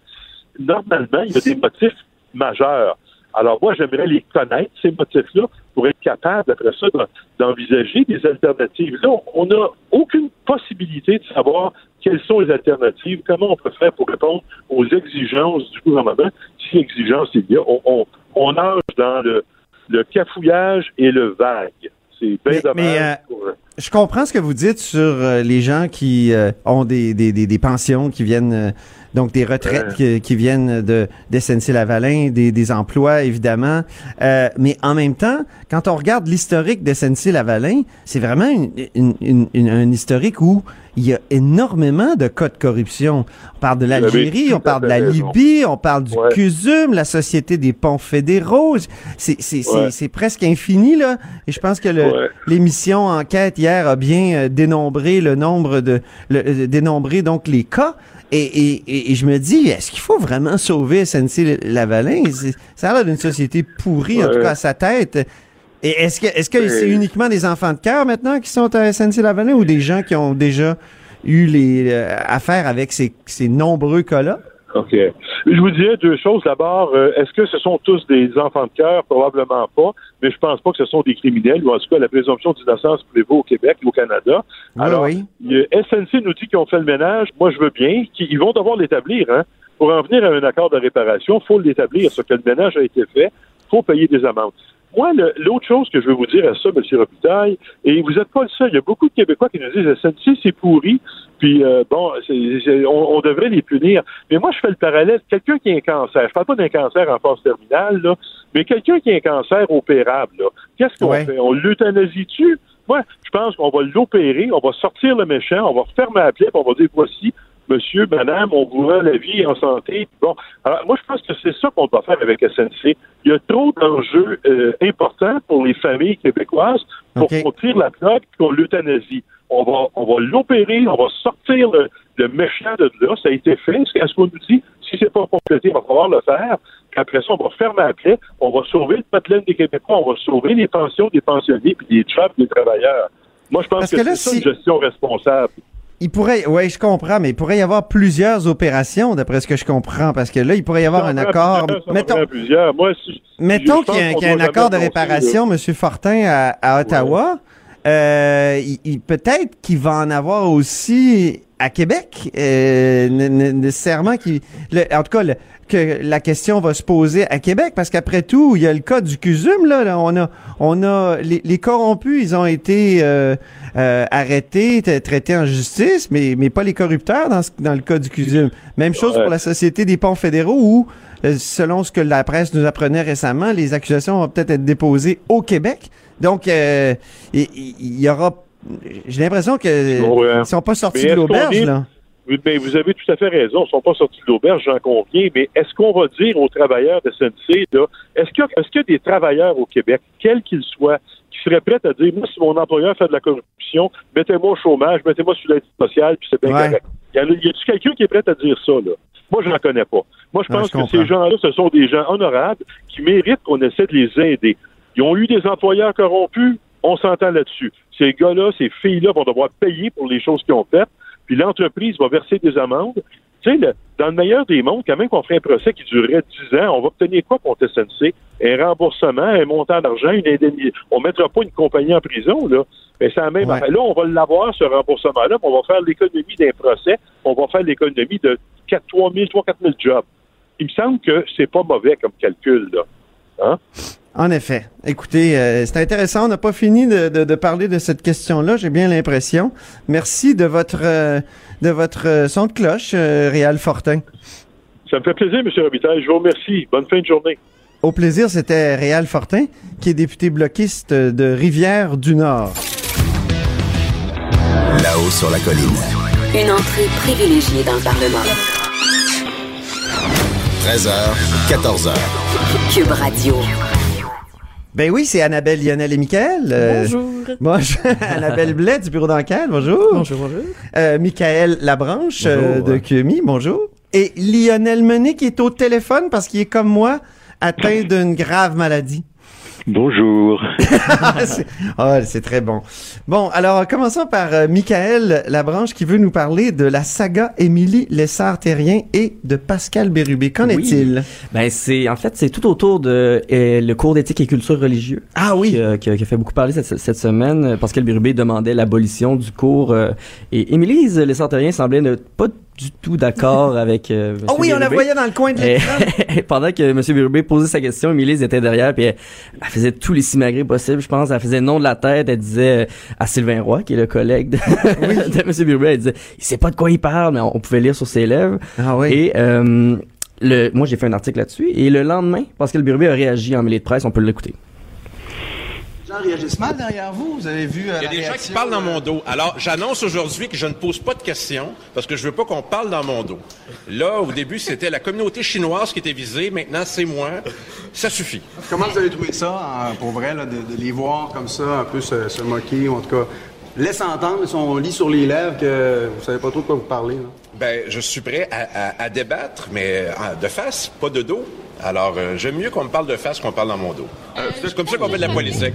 normalement, il y a des motifs majeurs. Alors moi, j'aimerais les connaître, ces motifs-là, pour être capable, après ça, d'en- d'envisager des alternatives. Là, on n'a aucune possibilité de savoir quelles sont les alternatives, comment on peut faire pour répondre aux exigences du gouvernement, si exigences il y a. On, on, on nage dans le, le cafouillage et le vague. C'est bien dommage. mais, euh, pour- Je comprends ce que vous dites sur euh, les gens qui euh, ont des, des, des, des pensions qui viennent euh, donc des retraites qui, qui viennent de d'SNC Lavalin, des, des emplois évidemment. Euh, mais en même temps, quand on regarde l'historique d'SNC Lavalin, c'est vraiment une, une, une- une- un historique où il y a énormément de cas de corruption. On parle de l'Algérie, on parle de la. Libye, on parle du Ouais. CUSUM, la Société des ponts fédéraux. C'est c'est- c'est- Ouais. c'est presque infini là. Et je pense que le, Ouais. L'émission Enquête hier a bien euh, dénombré le nombre de le, euh, dénombré donc les cas et, et, et, et je me dis est-ce qu'il faut vraiment sauver SNC Lavalin? Ça a l'air d'une société pourrie en tout cas à sa tête. Et est-ce que est-ce que c'est uniquement des enfants de cœur maintenant qui sont à SNC Lavalin ou des gens qui ont déjà eu les euh, affaires avec ces, ces nombreux cas-là? OK. Je vous dirais deux choses. D'abord, euh, est-ce que ce sont tous des enfants de cœur? Probablement pas, mais je pense pas que ce sont des criminels, ou en tout cas, la présomption d'innocence prévaut au Québec et au Canada? Oui, Alors, oui. SNC nous dit qu'ils ont fait le ménage. Moi, je veux bien. qu'ils- Ils vont devoir l'établir. Hein. Pour en venir à un accord de réparation, il faut l'établir. Ce que le ménage a été fait, il faut payer des amendes. Moi, l'autre chose que je veux vous dire à ça, M. Robitaille, et vous n'êtes pas le seul, il y a beaucoup de Québécois qui nous disent SNC, c'est pourri, puis euh, bon, on, on devrait les punir. Mais moi, je fais le parallèle. Quelqu'un qui a un cancer, je parle pas d'un cancer en phase terminale, là, mais quelqu'un qui a un cancer opérable, qu'est-ce qu'on Ouais. fait? On l'euthanasie-tu? Moi, je pense qu'on va l'opérer, on va sortir le méchant, on va fermer la plaie, puis on va dire voici, monsieur, madame, on vous rend la vie en santé. Bon, alors moi, je pense que c'est ça qu'on doit faire avec SNC. Il y a trop d'enjeux euh, importants pour les familles québécoises pour OK. qu'on tire la et qu'on l'euthanasie. On va, on va l'opérer, on va sortir le, le méchant de là. Ça a été fait. Est-ce qu'on nous dit, si c'est pas complété, il va falloir le faire. Puis après ça, on va fermer la plaie, on va sauver le patelin des Québécois, on va sauver les pensions des pensionnés puis des jobs des travailleurs. Moi, je pense Parce que, c'est ça une gestion responsable. Il pourrait, oui, je comprends, mais il pourrait y avoir plusieurs opérations, d'après ce que je comprends, parce que là, il pourrait y avoir un accord. Mettons. Moi, si- Mettons qu'il y a, y un accord de réparation, M. Fortin, à, à Ottawa. Euh, il- il- Peut-être qu'il va en avoir aussi à Québec. Euh, nécessairement le- En tout cas, le- que la question va se poser à Québec, parce qu'après tout, il y a le cas du CUSUM. Là, là. on a, on a les, les corrompus, ils ont été euh, euh, arrêtés, traités en justice, mais, mais pas les corrupteurs dans, ce- dans le cas du CUSUM. Même chose Ouais. pour la Société des ponts fédéraux, où euh, selon ce que la presse nous apprenait récemment, les accusations vont peut-être être déposées au Québec. Donc, euh, il il y, aura. J'ai l'impression que ils sont pas sortis de l'auberge là. Mais vous avez tout à fait raison. Ils ne sont pas sortis de l'auberge, j'en conviens. Mais est-ce qu'on va dire aux travailleurs de SNC, est-ce qu'il y, y a des travailleurs au Québec, quels qu'ils soient, qui seraient prêts à dire, moi, si mon employeur fait de la corruption, mettez-moi au chômage, mettez-moi sur l'aide sociale, puis c'est bien Ouais. correct. Y, en a- y a-tu quelqu'un qui est prêt à dire ça, là? Moi, je n'en connais pas. Moi, je Ouais, pense je que ces gens-là, ce sont des gens honorables qui méritent qu'on essaie de les aider. Ils ont eu des employeurs corrompus, on s'entend là-dessus. Ces gars-là, ces filles-là vont devoir payer pour les choses qu'ils ont faites, puis l'entreprise va verser des amendes. Tu sais, le- dans le meilleur des mondes, quand même qu'on ferait un procès qui durerait 10 ans, on va obtenir quoi contre SNC? Un remboursement, un montant d'argent, une indemnité. On ne mettra pas une compagnie en prison, là. Mais c'est la même Ouais. Là, on va l'avoir, ce remboursement-là, on va faire l'économie d'un procès, on va faire l'économie de 4, 3 000, 3 4 000 jobs. Il me semble que c'est pas mauvais comme calcul, là. Hein? En effet. Écoutez, euh, c'est intéressant. On n'a pas fini de, de- de parler de cette question-là. J'ai bien l'impression. Merci de votre euh, de votre euh, son de cloche, euh, Réal Fortin. Ça me fait plaisir, M. Robitaille. Je vous remercie. Bonne fin de journée. Au plaisir, c'était Réal Fortin, qui est député bloquiste de Rivière-du-Nord. Là-haut sur la colline. Une entrée privilégiée dans le Parlement. 13h, 14h. Cube Radio. Ben oui, c'est Annabelle Lionel et Michael. Euh, Bonjour. Bonjour. Annabelle Blais du bureau d'enquête, bonjour. Bonjour, bonjour. Euh, Michael Labranche euh, de QMI, bonjour. Et Lionel Menet qui est au téléphone parce qu'il est comme moi, atteint d'une grave maladie. Bonjour. c'est ah, c'est très bon. Bon, alors commençons par euh, Michael Labranche qui veut nous parler de la saga Émilie Lessard-Terrien et de Pascal Bérubé. Qu'en Oui. est-il? Ben c'est en fait c'est tout autour de euh, le cours d'éthique et culture religieux. Ah oui. Qui, a- qui a, qui a fait beaucoup parler cette, cette semaine. Euh, Pascal Bérubé demandait l'abolition du cours euh, et Émilie Lessard-Terrien semblait ne pas du tout d'accord avec. Euh, Oh oui, on la voyait dans le coin de l'écran. pendant que M. Bérubé posait sa question, Émilie était derrière, puis elle, elle faisait tous les simagrées possibles, je pense. Elle faisait le nom de la tête, elle disait euh, à Sylvain Roy, qui est le collègue de, de M. Bérubé, elle disait, il sait pas de quoi il parle, mais on, on pouvait lire sur ses lèvres. Ah oui. Et euh, le, moi, j'ai fait un article là-dessus, et le lendemain, Pascal Bérubé a réagi en mêlée de presse, on peut l'écouter. Gens réagissent mal derrière vous. Vous avez vu. euh, Il y a des gens qui parlent dans euh, mon dos. Alors, j'annonce aujourd'hui que je ne pose pas de questions parce que je veux pas qu'on parle dans mon dos. Là, au début, c'était la communauté chinoise qui était visée. Maintenant, c'est moi. Ça suffit. Comment vous avez trouvé ça, en- pour vrai, là, de, de les voir comme ça, un peu se, se moquer, ou en tout cas, laisse entendre, si on lit sur les lèvres que vous savez pas trop de quoi vous parlez. là. Ben, je suis prêt à, à- à débattre, mais euh, de face, pas de dos. Alors, euh, j'aime mieux qu'on me parle de face qu'on parle dans mon dos. Euh, c'est comme ça qu'on fait de la politique.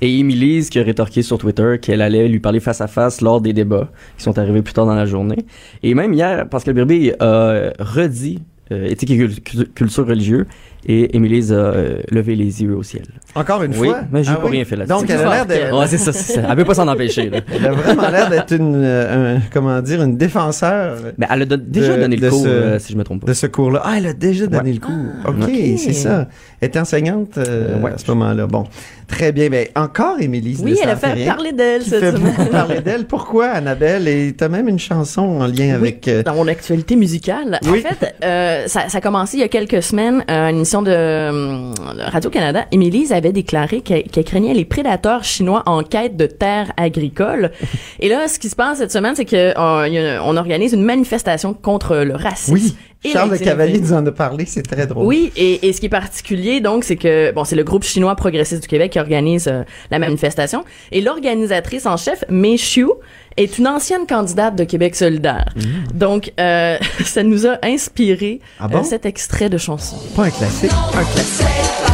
Et Émilie, qui a rétorqué sur Twitter qu'elle allait lui parler face à face lors des débats qui sont arrivés plus tard dans la journée. Et même hier, Pascal Bérubé a redit euh, éthique et cul- cul- culture religieux et Émilie a euh, levé les yeux au ciel. Encore une oui, fois? mais j'ai Ah pas oui? rien fait là-dessus. Donc, elle a l'air de- Ouais, c'est ça, c'est ça. Elle peut pas s'en empêcher. là. Elle a vraiment l'air d'être une, euh, un- comment dire, une défenseur. Ben, elle a don- déjà de- donné de le cours, ce- euh, si je me trompe pas. De ce cours-là. Ah, elle a déjà donné le cours. OK, Ok. c'est ça. Elle est enseignante euh, Ouais. à ce moment-là. Bon, très bien. Ben, encore Émilie. Oui, elle a fait Lessard-Terrien, parler d'elle cette fait semaine. beaucoup parler d'elle. Pourquoi, Annabelle? Et t'as même une chanson en lien avec... euh, Dans mon actualité musicale. Oui. En fait, euh, ça, ça a commencé il y a quelques semaines, euh, une émission de euh, Radio-Canada. Émilie avait déclaré qu'elle craignait les prédateurs chinois en quête de terres agricoles. Et là, ce qui se passe cette semaine, c'est que euh, on organise une manifestation contre le racisme. Oui, et Charles Le Cavalier nous en a parlé. C'est très drôle. Oui, et, et ce qui est particulier, donc, c'est que, bon, c'est le groupe chinois progressiste du Québec qui organise euh, la manifestation. Et l'organisatrice en chef, Mei Xiu, est une ancienne candidate de Québec solidaire. Donc, euh, ça nous a inspiré Ah bon? euh, cet extrait de chanson. Pas un classique. Un classique.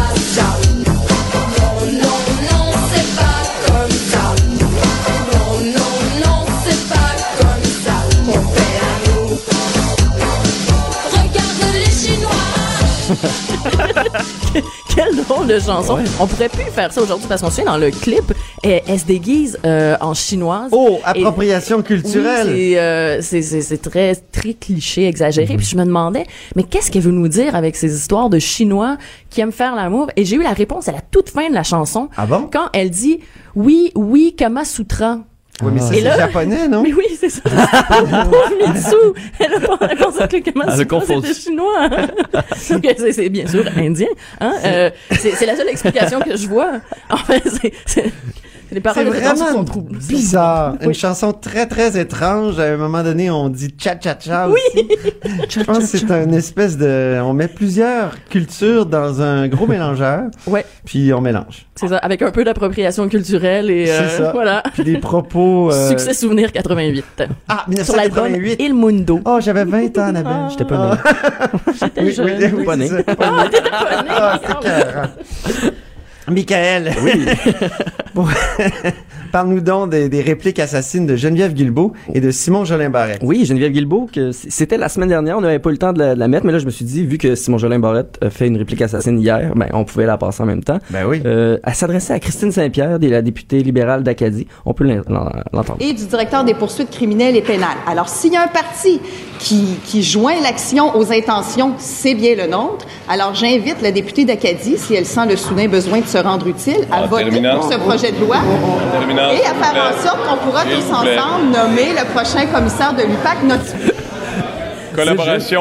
Quelle drôle de chanson. On pourrait plus faire ça aujourd'hui parce qu'on se souvient dans le clip, elle, elle se déguise euh, en chinoise. Oh, Et- appropriation culturelle. oui, c'est, euh, c'est, très, très cliché, exagéré. Puis je me demandais, mais qu'est-ce qu'elle veut nous dire avec ces histoires de Chinois qui aiment faire l'amour? Et j'ai eu la réponse à la toute fin de la chanson. Ah bon? Quand elle dit, oui, oui, Kama Sutra. Oui, mais Et c'est là- japonais, non? Mais oui, c'est ça. Pauvre Mitsu, elle a pensait que le Kama Elle a Sutra, confondu. c'était chinois. Donc, c'est, c'est bien sûr indien. Hein? Euh, c'est, c'est la seule explication que je vois. En fait, c'est les paroles C'est vraiment sont troubles. bizarre. Une Oui. chanson très, très étrange. À un moment donné, on dit cha-cha-cha aussi. Je pense que c'est une espèce de... On met plusieurs cultures dans un gros mélangeur, Ouais, puis on mélange. c'est ça. Avec un peu d'appropriation culturelle et euh, C'est ça. voilà. Puis des propos... euh, Succès souvenir 88. Ah, Sur l'album 1988. Il Mundo. Oh, j'avais 20 ans, Annabelle. J'étais pas né. J'étais Oui, jeune. oui, oui, Pas né. c'est ça, pas né. Ah, c'est écœurant. Michael. Oui. Parle-nous donc des, des répliques assassines de Geneviève Guilbeault et de Simon Jolin Barrette. Oui, Geneviève Guilbeault, que c'était la semaine dernière, on n'avait pas eu le temps de la, de la mettre, mais là je me suis dit, vu que Simon Jolin Barrette a fait une réplique assassine hier, ben on pouvait la passer en même temps. Ben oui. Euh, elle s'adressait à Christine Saint-Pierre, la députée libérale d'Acadie. On peut l'en- l'en- l'entendre. et du directeur des poursuites criminelles et pénales. Alors, s'il y a un parti qui, qui joint l'action aux intentions, c'est bien le nôtre. Alors, j'invite la députée d'Acadie, si elle sent le soudain besoin de se rendre utile, à En voter terminant. pour ce projet de loi En et à faire plaît. en sorte qu'on pourra tous ensemble nommer le prochain commissaire de l'UPAC. Notre... Collaboration.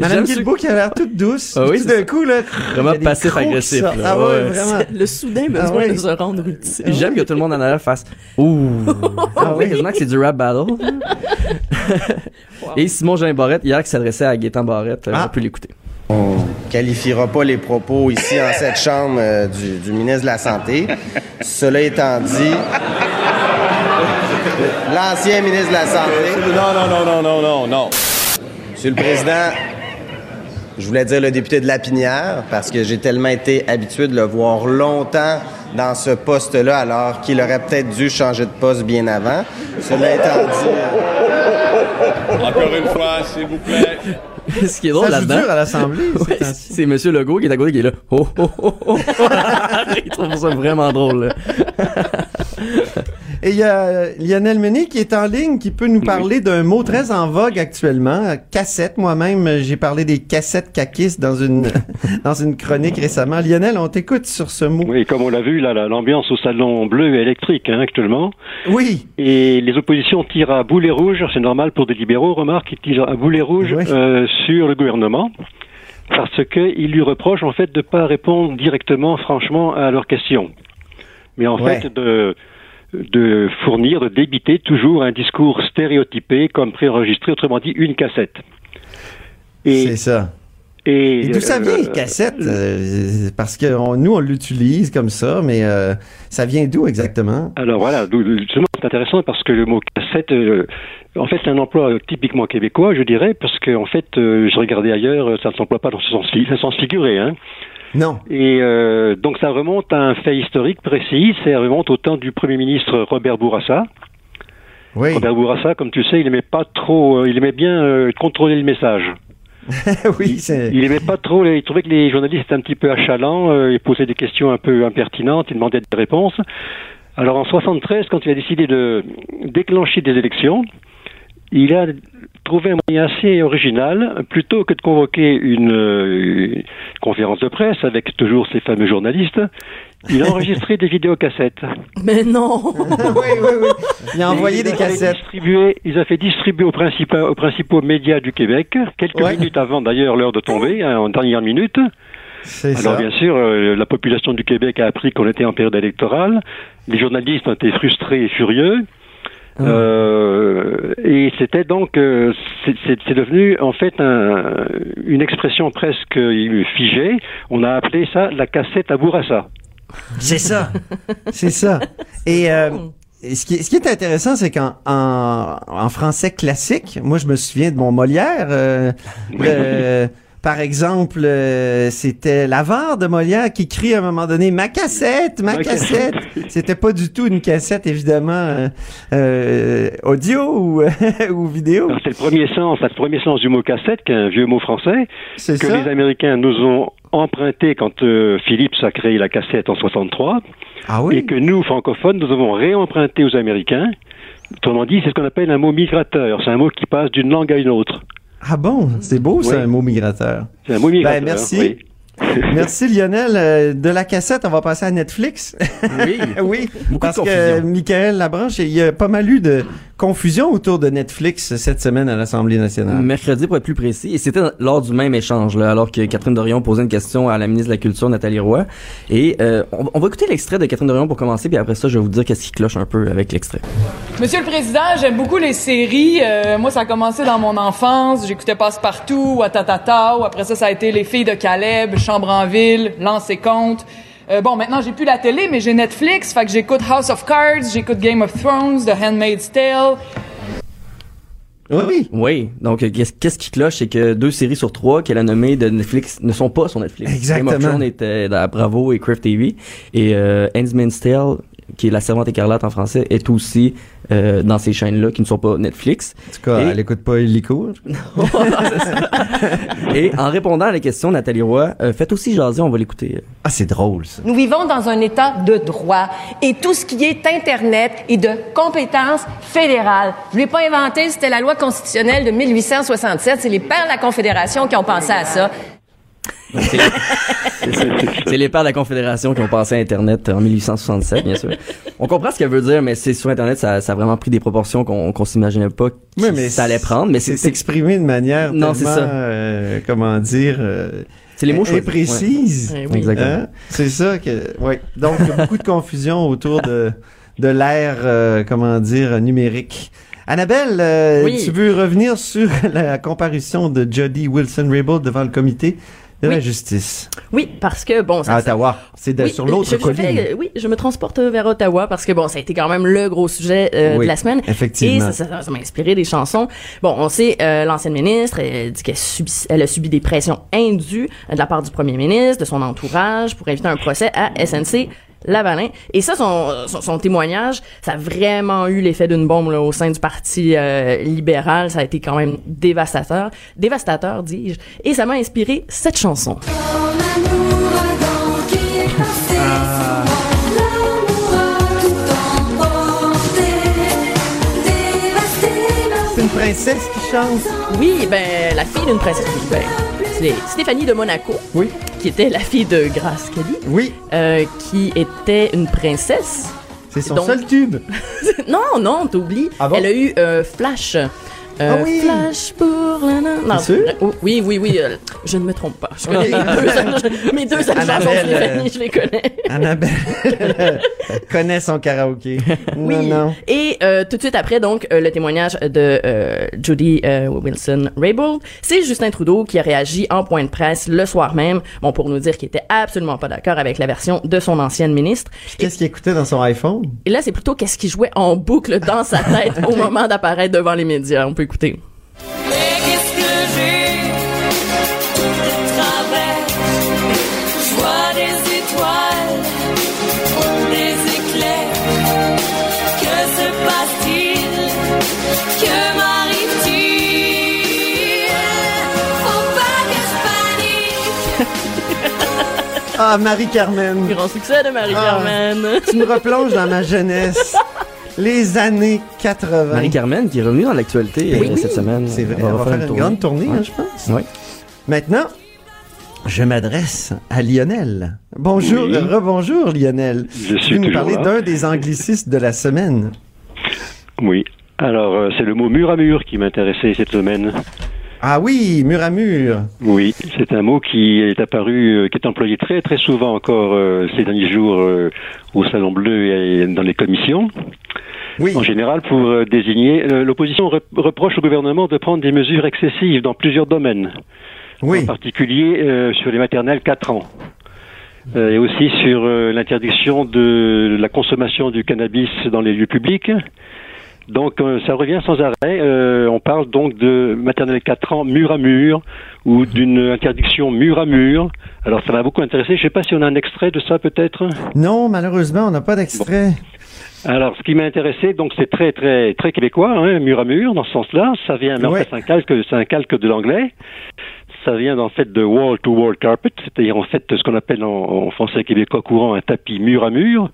Madame Guilbeault qui a l'air toute douce. Ah oui, tout c'est d'un coup, là. Vraiment a passif-agressif, là. Ah ouais, Ouais. vraiment. Le soudain besoin Ah de se rendre utile. J'aime que tout le monde en arrière fasse Ouh! Ah oui, quasiment que c'est du rap battle. Et Simon Jolin Barrette, hier, qui s'adressait à Gaétan Barrette, Ah. on peut l'écouter. On qualifiera pas les propos ici en cette chambre euh, du, du ministre de la Santé. Cela étant dit, l'ancien ministre de la Santé. Non, non, non, non, non, non, non. Monsieur le Président, Je voulais dire le député de Lapinière parce que j'ai tellement été habitué de le voir longtemps dans ce poste-là alors qu'il aurait peut-être dû changer de poste bien avant. Cela étant dit... Encore une fois, s'il vous plaît. Ce qui est drôle là-dedans. dur à l'Assemblée. Ouais, c'est Monsieur Legault qui est à côté qui est là. Oh, oh, oh, oh. Il trouve ça vraiment drôle. Et il y a Lionel Menet qui est en ligne, qui peut nous parler d'un mot très en vogue actuellement, euh, cassette. Moi-même, euh, j'ai parlé des cassettes caquistes dans une dans une chronique récemment. Lionel, on t'écoute sur ce mot. Oui, comme on l'a vu, là, la- l'ambiance au salon bleu est électrique hein, actuellement. Oui. Et les oppositions tirent à boulet rouge, c'est normal pour des libéraux, remarque, ils tirent à boulet rouge euh, sur le gouvernement. Parce qu'ils lui reprochent en fait de pas répondre directement, franchement, à leurs questions. Mais en Ouais. fait, de, de fournir, de débiter toujours un discours stéréotypé comme préenregistré, autrement dit, une cassette. C'est ça. Et, Et d'où ça vient, euh, cassette? Euh, parce que on- nous, on l'utilise comme ça, mais euh, ça vient d'où exactement? Alors voilà, justement c'est intéressant parce que le mot cassette, en fait c'est un emploi typiquement québécois, je dirais, parce que en fait, je regardais ailleurs, ça ne s'emploie pas dans ce sens, ce sens figuré. Hein. Non. Et euh, donc ça remonte à un fait historique précis, ça remonte au temps du Premier ministre Robert Bourassa. Oui. Robert Bourassa, comme tu sais, il aimait pas trop, euh, il aimait bien euh, contrôler le message. oui, c'est... Il aimait pas trop, il trouvait que les journalistes étaient un petit peu achalants, ils posaient des questions un peu impertinentes, ils demandaient des réponses. Alors en 73, quand il a décidé de déclencher des élections, il a trouvé un moyen assez original, plutôt que de convoquer une, une conférence de presse avec toujours ces fameux journalistes, il a enregistré des vidéocassettes. Mais non! oui, oui, oui. Il a envoyé des il a fait cassettes. distribuer- fait aux principaux, aux principaux médias du Québec, quelques minutes avant d'ailleurs l'heure de tomber, hein, en dernière minute. C'est Alors ça. bien sûr, euh, la population du Québec a appris qu'on était en période électorale. Les journalistes ont été frustrés et furieux. Euh, et c'était donc, euh, c'est- c'est c'est devenu en fait un- une expression presque figée. On a appelé ça la cassette à Bourassa. C'est ça. C'est ça. Et euh, ce, qui est, ce qui est intéressant, c'est qu'en en, en français classique, moi je me souviens de mon Molière. euh, le- par exemple, euh, c'était l'avare de Molière qui crie à un moment donné ma cassette, ma Ma cassette. C'était pas du tout une cassette évidemment euh, euh, audio ou, ou vidéo. C'est le premier sens, le premier sens du mot cassette, qui est un vieux mot français, que ça. les Américains nous ont emprunté quand euh, Philips a créé la cassette en 63, Ah oui. et que nous, francophones, nous avons réemprunté aux Américains. Autrement dit, c'est ce qu'on appelle un mot migrateur. C'est un mot qui passe d'une langue à une autre. Ah bon, c'est beau ça, Oui. un mot migrateur. C'est un mot migrateur. Ben, merci. oui. Merci Lionel. Euh, de la cassette, on va passer à Netflix. Oui. oui, Beaucoup parce que. Michael Labranche, il y a pas mal eu de confusion autour de Netflix cette semaine à l'Assemblée nationale. Mercredi pour être plus précis, et c'était lors du même échange, là, alors que Catherine Dorion posait une question à la ministre de la Culture, Nathalie Roy. Et euh, on, on va écouter l'extrait de Catherine Dorion pour commencer, puis après ça, je vais vous dire qu'est-ce qui cloche un peu avec l'extrait. Monsieur le Président, j'aime beaucoup les séries. Euh, moi, ça a commencé dans mon enfance. J'écoutais Passe-Partout, Watatata. Après ça, ça a été Les Filles de Caleb, Chambre en ville, Lance et Compte. Euh, bon, maintenant, j'ai plus la télé, mais j'ai Netflix. Fait que j'écoute House of Cards, j'écoute Game of Thrones, The Handmaid's Tale. Oui. Oui. Donc, euh, qu'est-ce qui cloche, c'est que deux séries sur trois qu'elle a nommées de Netflix ne sont pas sur Netflix. Exactement. Game of Thrones était à Bravo et Crave TV. Et euh, Handmaid's Tale, qui est La Servante écarlate en français, est aussi euh, dans ces chaînes-là qui ne sont pas Netflix. En tout cas, Et- elle écoute pas Illico. Et en répondant à la question, Nathalie Roy, euh, faites aussi jaser, on va l'écouter. Ah, c'est drôle, ça. Nous vivons dans un État de droit et tout ce qui est Internet est de compétence fédérale. Je ne l'ai pas inventé, c'était la loi constitutionnelle de 1867. C'est les pères de la Confédération qui ont pensé à ça. C'est les pères de la Confédération qui ont pensé à Internet en 1867, bien sûr. On comprend ce qu'elle veut dire, mais c'est sur Internet, ça, ça a vraiment pris des proportions qu'on qu'on s'imaginait pas que Oui, mais ça allait prendre. Mais c'est s'exprimer de manière Non, tellement, c'est ça. euh, comment dire, euh, C'est les mots choisis. Ouais. Eh oui. Exactement. Hein? C'est ça que, oui. Donc, il y a beaucoup de confusion autour de, de l'ère, euh, comment dire, numérique. Annabelle, euh, Oui. tu veux revenir sur la comparution de Jody Wilson-Raybould devant le comité de la Oui. justice. Oui, parce que bon, ça, À Ottawa. C'est Oui, sur l'autre fais- oui, je me transporte vers Ottawa parce que bon, ça a été quand même le gros sujet euh, Oui, de la semaine. effectivement. Et ça, m'a inspiré des chansons. Bon, on sait, euh, l'ancienne ministre, elle dit qu'elle elle a subi des pressions indues de la part du premier ministre, de son entourage, pour éviter un procès à SNC. Lavalin. Et ça, son, son, son témoignage, ça a vraiment eu l'effet d'une bombe là, au sein du Parti euh, libéral. Ça a été quand même dévastateur. Dévastateur, dis-je. Et ça m'a inspiré cette chanson. C'est une princesse qui chante. Oui, ben, la fille d'une princesse. Ben, c'est Stéphanie de Monaco. Oui. Qui était la fille de Grace Kelly. Oui. Euh, qui était une princesse. C'est son Donc- seul tube. non, non, t'oublies. Ah bon? Elle a eu euh, Flash. Euh, Ah oui. Flash pour la Non, sûr? oh, Oui, oui, oui. euh, je ne me trompe pas. Je connais deux, mes deux Stéphanie, euh, je les connais. Annabelle connaît son karaoké. Oui. Non, non. Et euh, tout de suite après, donc, euh, le témoignage de euh, Judy euh, Wilson-Raybould, c'est Justin Trudeau qui a réagi en point de presse le soir même, bon, pour nous dire qu'il était absolument pas d'accord avec la version de son ancienne ministre. Qu'est-ce qu'il écoutait dans son iPhone? Et là, c'est plutôt qu'est-ce qui jouait en boucle dans sa tête au moment d'apparaître devant les médias. On peut écouter. Mais qu'est-ce que j'ai de travers Je vois des étoiles, des éclairs. Que se passe-t-il Que m'arrive-t-il Faut pas que je panique Ah, Marie-Carmen. Grand succès de Marie-Carmen. Ah, tu me replonges dans ma jeunesse. Les années 80. Marie-Carmen qui est revenue dans l'actualité Oui, euh, cette semaine. C'est vrai, on va faire une grande tournée, hein, je pense. Oui. Maintenant, je m'adresse à Lionel. Bonjour, Oui. euh, rebonjour Lionel. Je tu suis veux nous parler d'un des anglicistes de la semaine. Oui. Alors, euh, c'est le mot mur à mur qui m'intéressait cette semaine. Ah oui, mur à mur. Oui, c'est un mot qui est apparu, euh, qui est employé très très souvent encore euh, ces derniers jours euh, au Salon Bleu et dans les commissions. En général, pour euh, désigner, l'opposition re- reproche au gouvernement de prendre des mesures excessives dans plusieurs domaines. En particulier sur les maternelles 4 ans. Et aussi sur l'interdiction de la consommation du cannabis dans les lieux publics. Donc euh, ça revient sans arrêt. Euh, on parle donc de maternelle 4 ans mur à mur ou d'une interdiction mur à mur. Alors ça m'a beaucoup intéressé. Je ne sais pas si on a un extrait de ça peut-être. Non, malheureusement, on n'a pas d'extrait. Alors, ce qui m'a intéressé, donc, c'est très, très, très québécois, hein, mur à mur, dans ce sens-là. Ça vient, mais en fait, c'est un calque, c'est un calque de l'anglais. Ça vient, en fait, de wall to wall carpet, c'est-à-dire, en fait, ce qu'on appelle en, en français québécois courant un tapis mur à mur.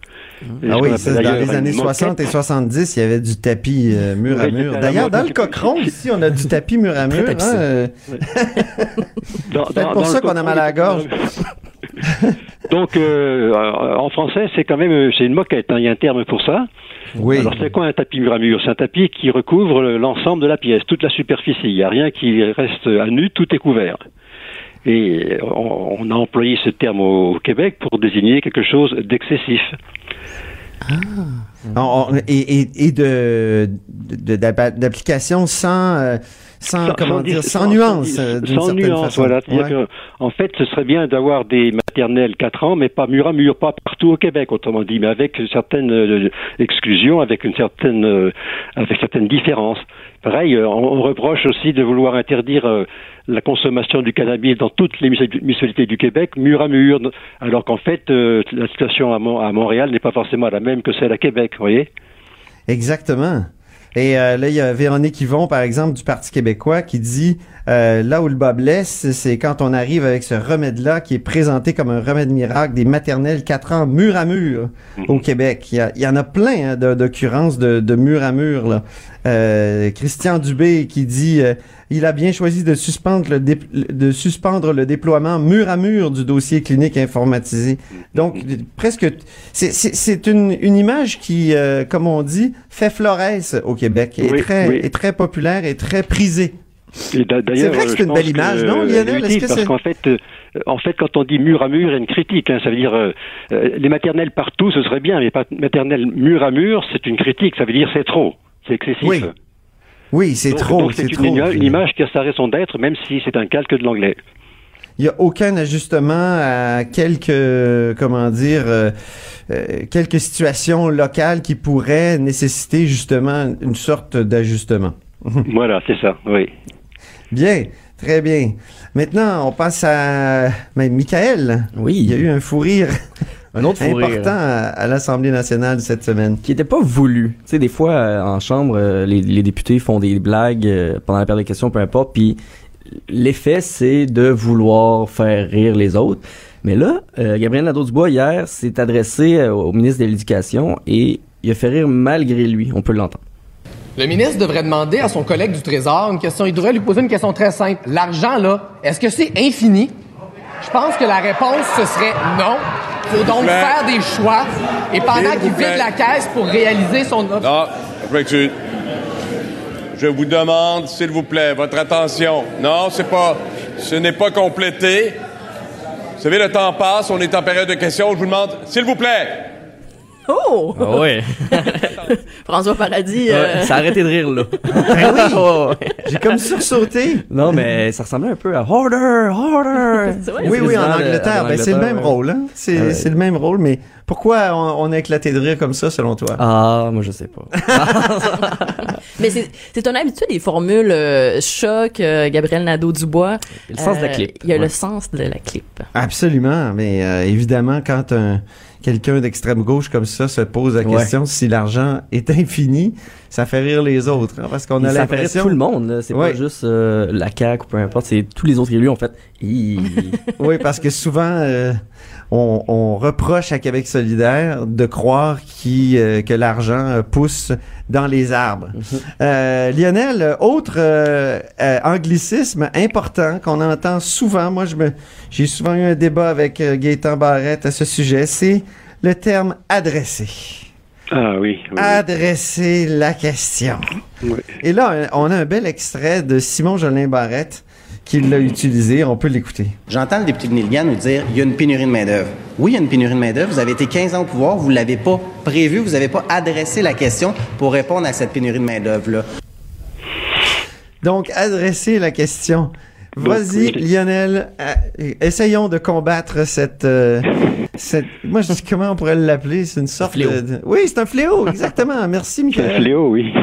Et Ah oui, ça, dans les années moquette. 60 et 70, il y avait du tapis euh, mur à mur. D'ailleurs, dans le Cochon, ici, on a du tapis mur à mur. hein, euh, Dans- C'est dans- pour dans ça qu'on a mal à la gorge. Donc, euh, en français, c'est quand même, c'est une moquette. hein, Il y a un terme pour ça. Oui. Alors, c'est quoi un tapis mur à mur C'est un tapis qui recouvre le- l'ensemble de la pièce, toute la superficie. Il n'y a rien qui reste à nu, tout est couvert. Et on, on a employé ce terme au, au Québec pour désigner quelque chose d'excessif. on- on- et et, et de d'application sans euh, sans, comment dire sans, nuance sans- euh, nuance, façon. voilà. C'est-à-dire Ouais. que, en fait, ce serait bien d'avoir des maternelles 4 ans, mais pas mur à mur, pas partout au Québec, autrement dit, mais avec une certaine euh, exclusion, avec une certaine, euh, avec certaines différences. Pareil, euh, on, on reproche aussi de vouloir interdire euh, la consommation du cannabis dans toutes les municipalités du Québec, mur à mur, alors qu'en fait, euh, la situation à, Mon- à Montréal n'est pas forcément la même que celle à Québec, vous voyez? Exactement. Et euh, là, il y a Véronique Yvon, par exemple, du Parti québécois, qui dit euh, là où le bas blesse, c'est quand on arrive avec ce remède-là qui est présenté comme un remède miracle des maternelles 4 ans mur à mur au Québec. Il y, a- il y en a plein hein, d'occurrences de, de mur à mur. Là. Euh, Christian Dubé qui dit euh, il a bien choisi de suspendre le dé- de suspendre le déploiement mur à mur du dossier clinique informatisé. Donc presque c'est- une, une image qui, euh, comme on dit, fait florès au Québec, est Oui, très oui. est très populaire et très prisée. C'est vrai que euh, c'est une belle image, non, euh, Lionel? utile parce qu'en fait, euh, en fait, quand on dit mur à mur, il y a une critique. Hein, ça veut dire euh, les maternelles partout, ce serait bien, mais pas maternelles mur à mur, c'est une critique. Ça veut dire c'est trop, c'est excessif. Oui. Oui, c'est trop, c'est une, une image qui a sa raison d'être, même si c'est un calque de l'anglais. il y a aucun ajustement à quelques, comment dire, euh, quelques situations locales qui pourraient nécessiter justement une sorte d'ajustement. Voilà, c'est ça, oui. Bien, très bien. Maintenant, on passe à ben, Michael. Oui. Il y a eu un fou rire. Un autre fou rire. important à, à l'Assemblée nationale cette semaine. Qui était pas voulu. Tu sais, des fois, euh, en chambre, euh, les, les députés font des blagues euh, pendant la période de questions, peu importe, puis l'effet, c'est de vouloir faire rire les autres. Mais là, Gabriel Nadeau-Dubois, hier, s'est adressé au ministre de l'Éducation et il a fait rire malgré lui. On peut l'entendre. Le ministre devrait demander à son collègue du Trésor une question. Il devrait lui poser une question très simple. L'argent, là, est-ce que c'est infini? Je pense que la réponse, ce serait non. Il faut donc faire des choix. Et pendant qu'il vide la caisse pour réaliser son offre. Non, Richard. Je vous demande, s'il vous plaît, votre attention. Non, c'est pas. Ce n'est pas complété. Vous savez, le temps passe, on est en période de questions. Je vous demande, s'il vous plaît. Oh! Ah ouais. François Paradis. euh, ça a arrêté de rire, là. Ben oui. Ouais. J'ai comme sursauté. Non, mais ça ressemblait un peu à Harder, Harder. Oui, oui, en Angleterre. en Ben, c'est le même ouais. rôle. Hein? C'est Ah ouais. c'est le même rôle, mais pourquoi on, on a éclaté de rire comme ça, selon toi? Ah, moi, je sais pas. Mais c'est c'est ton habitude des formules euh, choc, euh, Gabriel Nadeau-Dubois. Le sens de la clip. Il y a Ouais. le sens de la clip. Absolument, mais euh, évidemment, quand un quelqu'un d'extrême gauche comme ça se pose la Ouais. question si l'argent est infini, ça fait rire les autres, hein, parce qu'on a ça fait rire l'impression. tout le monde. C'est Ouais. pas juste euh, la CAQ ou peu importe. C'est tous les autres élus, en fait. Oui, parce que souvent, euh, on, on reproche à Québec solidaire de croire qui, euh, que l'argent euh, pousse dans les arbres. Euh, Lionel, autre euh, euh, anglicisme important qu'on entend souvent, moi je me, j'ai souvent eu un débat avec euh, Gaétan Barrette à ce sujet, c'est le terme adressé. Ah oui. oui. Adresser la question. Oui. Et là, on a un bel extrait de Simon Jolin Barrette qui l'a utilisé. On peut l'écouter. J'entends le député de Nelligan nous dire il y a une pénurie de main-d'œuvre. Oui, il y a une pénurie de main-d'œuvre. Vous avez été 15 ans au pouvoir, vous ne l'avez pas prévu, vous n'avez pas adressé la question pour répondre à cette pénurie de main-d'œuvre-là. Donc, adresser la question. Vas-y, Lionel, euh, essayons de combattre cette, euh, cette... Moi, je dis comment on pourrait l'appeler? C'est une sorte fléau. de... de- Oui, c'est un fléau, exactement. Merci, C'est un Michael. fléau, oui.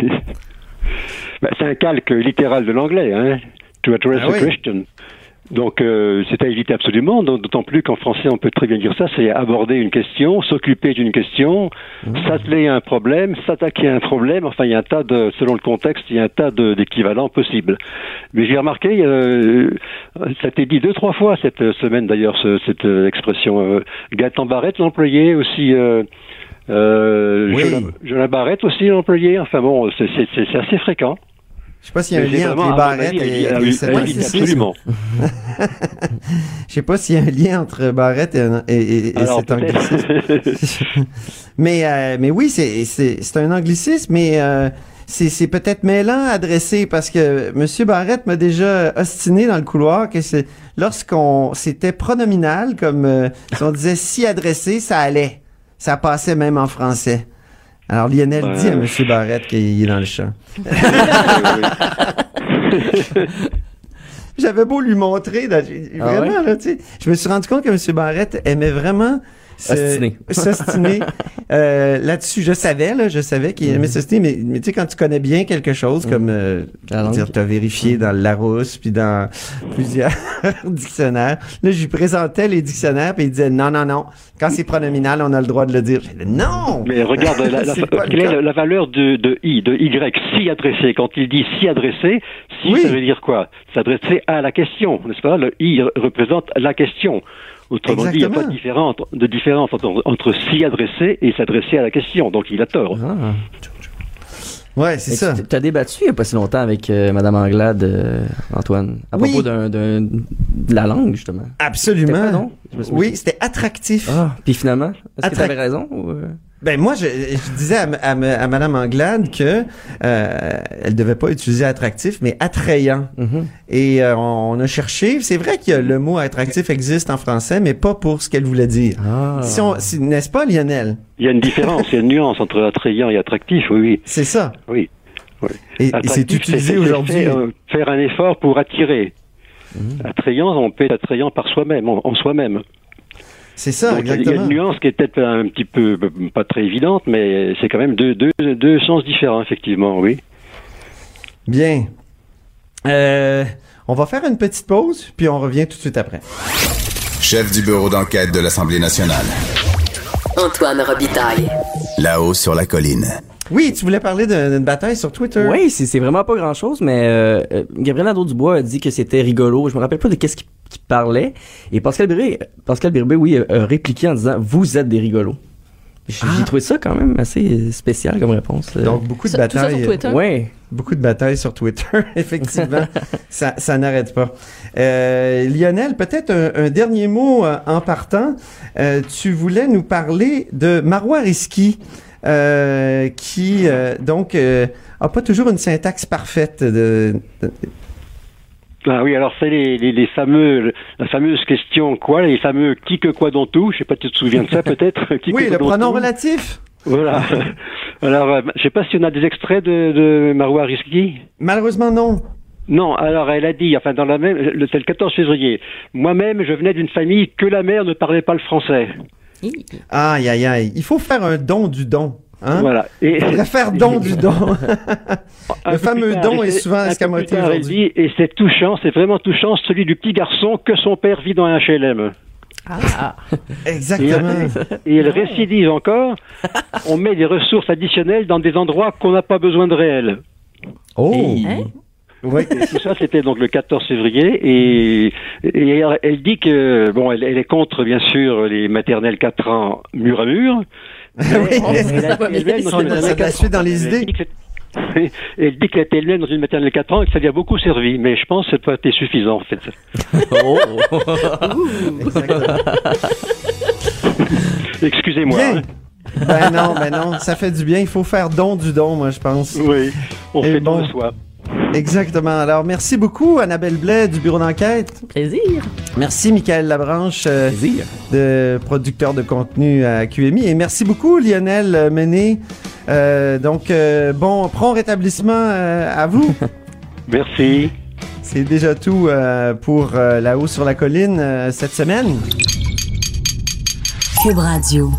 Ben, c'est un calque littéral de l'anglais, hein. To address Ah oui. question. Donc, euh, c'est à éviter absolument, d'autant plus qu'en français, on peut très bien dire ça, c'est aborder une question, s'occuper d'une question, s'atteler à un problème, s'attaquer à un problème, enfin, il y a un tas de, selon le contexte, il y a un tas d'équivalents possibles. Mais j'ai remarqué, euh, ça a été dit deux, trois fois cette semaine d'ailleurs, ce- cette euh, expression. Euh, Gaëtan Barrette, l'employé, aussi... Euh, Oui. Jonas Barrette aussi l'employé. Enfin bon, c'est assez fréquent. Je sais pas s'il y a un lien entre les barrettes et, et à- anglicisme. Absolument. Je sais pas s'il y a un lien entre Barrette et, et- et- et Alors, cet anglicisme. mais, euh, mais oui, c'est, un anglicisme, mais euh, c'est, c'est peut-être mêlant à adresser parce que M. Barrette m'a déjà ostiné dans le couloir que c'est lorsqu'on c'était pronominal, comme euh, si on disait si adressé, ça allait. Ça passait même en français. Alors Lionel Ouais. dit à M. Barrette qu'il est dans le champ. J'avais beau lui montrer, Ah vraiment, ouais? là, tu sais. Je me suis rendu compte que M. Barrette aimait vraiment s'ostiner. Euh, Là-dessus, je savais, là, je savais qu'il aimait s'ostiner, mais, mais tu sais, quand tu connais bien quelque chose, comme, euh, dire, t'as vérifié dans le Larousse, puis dans plusieurs dictionnaires, là, je lui présentais les dictionnaires, puis il disait, non, non, non, quand c'est pronominal, on a le droit de le dire. J'ai dit, non! Mais regarde la, la, quelle est la, la valeur de, de I, de Y, si adressé? Quand il dit si adressé, si Oui. ça veut dire quoi? S'adresser à la question, n'est-ce pas? Le I re- représente la question. Autrement dit, il n'y a pas de différence, de différence entre, entre s'y adresser et s'adresser à la question. Donc il a tort. Ah. Ouais, c'est ça. Tu as débattu il n'y a pas si longtemps avec euh, Madame Anglade, euh, Antoine, à Oui. propos d'un, d'un- de la langue, justement. Absolument. non? Oui, c'était attractif. Ah, puis finalement, est-ce que tu avais raison? Ou... Ben moi, je, je disais à, à, Madame Anglade que euh, elle devait pas utiliser attractif, mais attrayant. Mhm. Et euh, on, on a cherché. C'est vrai que le mot attractif existe en français, mais pas pour ce qu'elle voulait dire. Ah. Si on, si- n'est-ce pas, Lionel? Il y a une différence, il y a une nuance entre attrayant et attractif, oui, oui. C'est ça. Oui. oui. Et, et c'est utilisé aujourd'hui. Faire, euh, faire un effort pour attirer. Attrayant, on peut être attrayant par soi-même, en, en soi-même. C'est ça, Donc, Il y a exactement. une nuance qui est peut-être un petit peu pas très évidente, mais c'est quand même deux, deux, deux sens différents, effectivement, oui. Bien. Euh, on va faire une petite pause, puis on revient tout de suite après. Chef du bureau d'enquête de l'Assemblée nationale. Antoine Robitaille. Là-haut sur la colline. Oui, tu voulais parler d'une bataille sur Twitter. Oui, c'est c'est vraiment pas grand chose, mais euh, euh, Gabriel Nadeau-Dubois a dit que c'était rigolo. Je me rappelle pas de qu'est-ce qu'il qu'il parlait. Et Pascal Birbé, Pascal Birbé, oui, a, a répliqué en disant Vous êtes des rigolos. J'ai j'ai trouvé ça quand même assez spécial comme réponse. euh. Donc, beaucoup de batailles. Ouais. Beaucoup de batailles sur Twitter, effectivement. ça ça n'arrête pas. Euh, Lionel, peut-être un, un dernier mot euh, en partant. Euh, tu voulais nous parler de Marois Risky, euh, qui, euh, donc, euh, a pas toujours une syntaxe parfaite de... de- Ah oui, alors c'est les, les, les fameux, la fameuse question quoi, les fameux qui que quoi dont tout. Je sais pas si tu te souviens de ça peut-être. Oui, le pronom relatif. Voilà. alors, euh, je sais pas si on a des extraits de, de Marois Risky. Malheureusement, non. Non, alors elle a dit, enfin dans la même, le- c'est le 14 février. Moi-même, je venais d'une famille que la mère ne parlait pas le français. Aïe, aïe, aïe. Il faut faire un don du don. Hein? Voilà. Et- Il faudrait faire don du don. Un le fameux tard, don et est c'est- souvent escamoté aujourd'hui. et c'est touchant, c'est vraiment touchant, celui du petit garçon que son père vit dans un HLM. Ah. Exactement. Et, et elle récidive encore, on met des ressources additionnelles dans des endroits qu'on n'a pas besoin de réels. Oh Oui. Tout ça, c'était donc le 14 février. Et, et elle- elle dit que, bon, elle, elle est contre, bien sûr, les maternelles 4 ans mur à mur. Élevée dans une Ça maternelle la 4 suit dans ans. les idées. c'est- Elle dit qu'elle été élevée dans une maternelle 4 ans et que ça lui a beaucoup servi. Mais je pense que ça n'a pas été suffisant, en fait. Excusez-moi. Bien. hein. Ben non, ben non, ça fait du bien. Il faut faire don du don, moi, je pense. Oui, on Et fait don bon. de soi. Exactement. Alors, merci beaucoup, Annabelle Blais du bureau d'enquête. Plaisir. Merci, Michael Labranche, euh, de producteur de contenu à QMI. Et merci beaucoup, Lionel Mené. Euh, donc, euh, bon, prompt rétablissement euh, à vous. Merci. C'est déjà tout euh, pour euh, La Haut sur la colline euh, cette semaine. Cube Radio.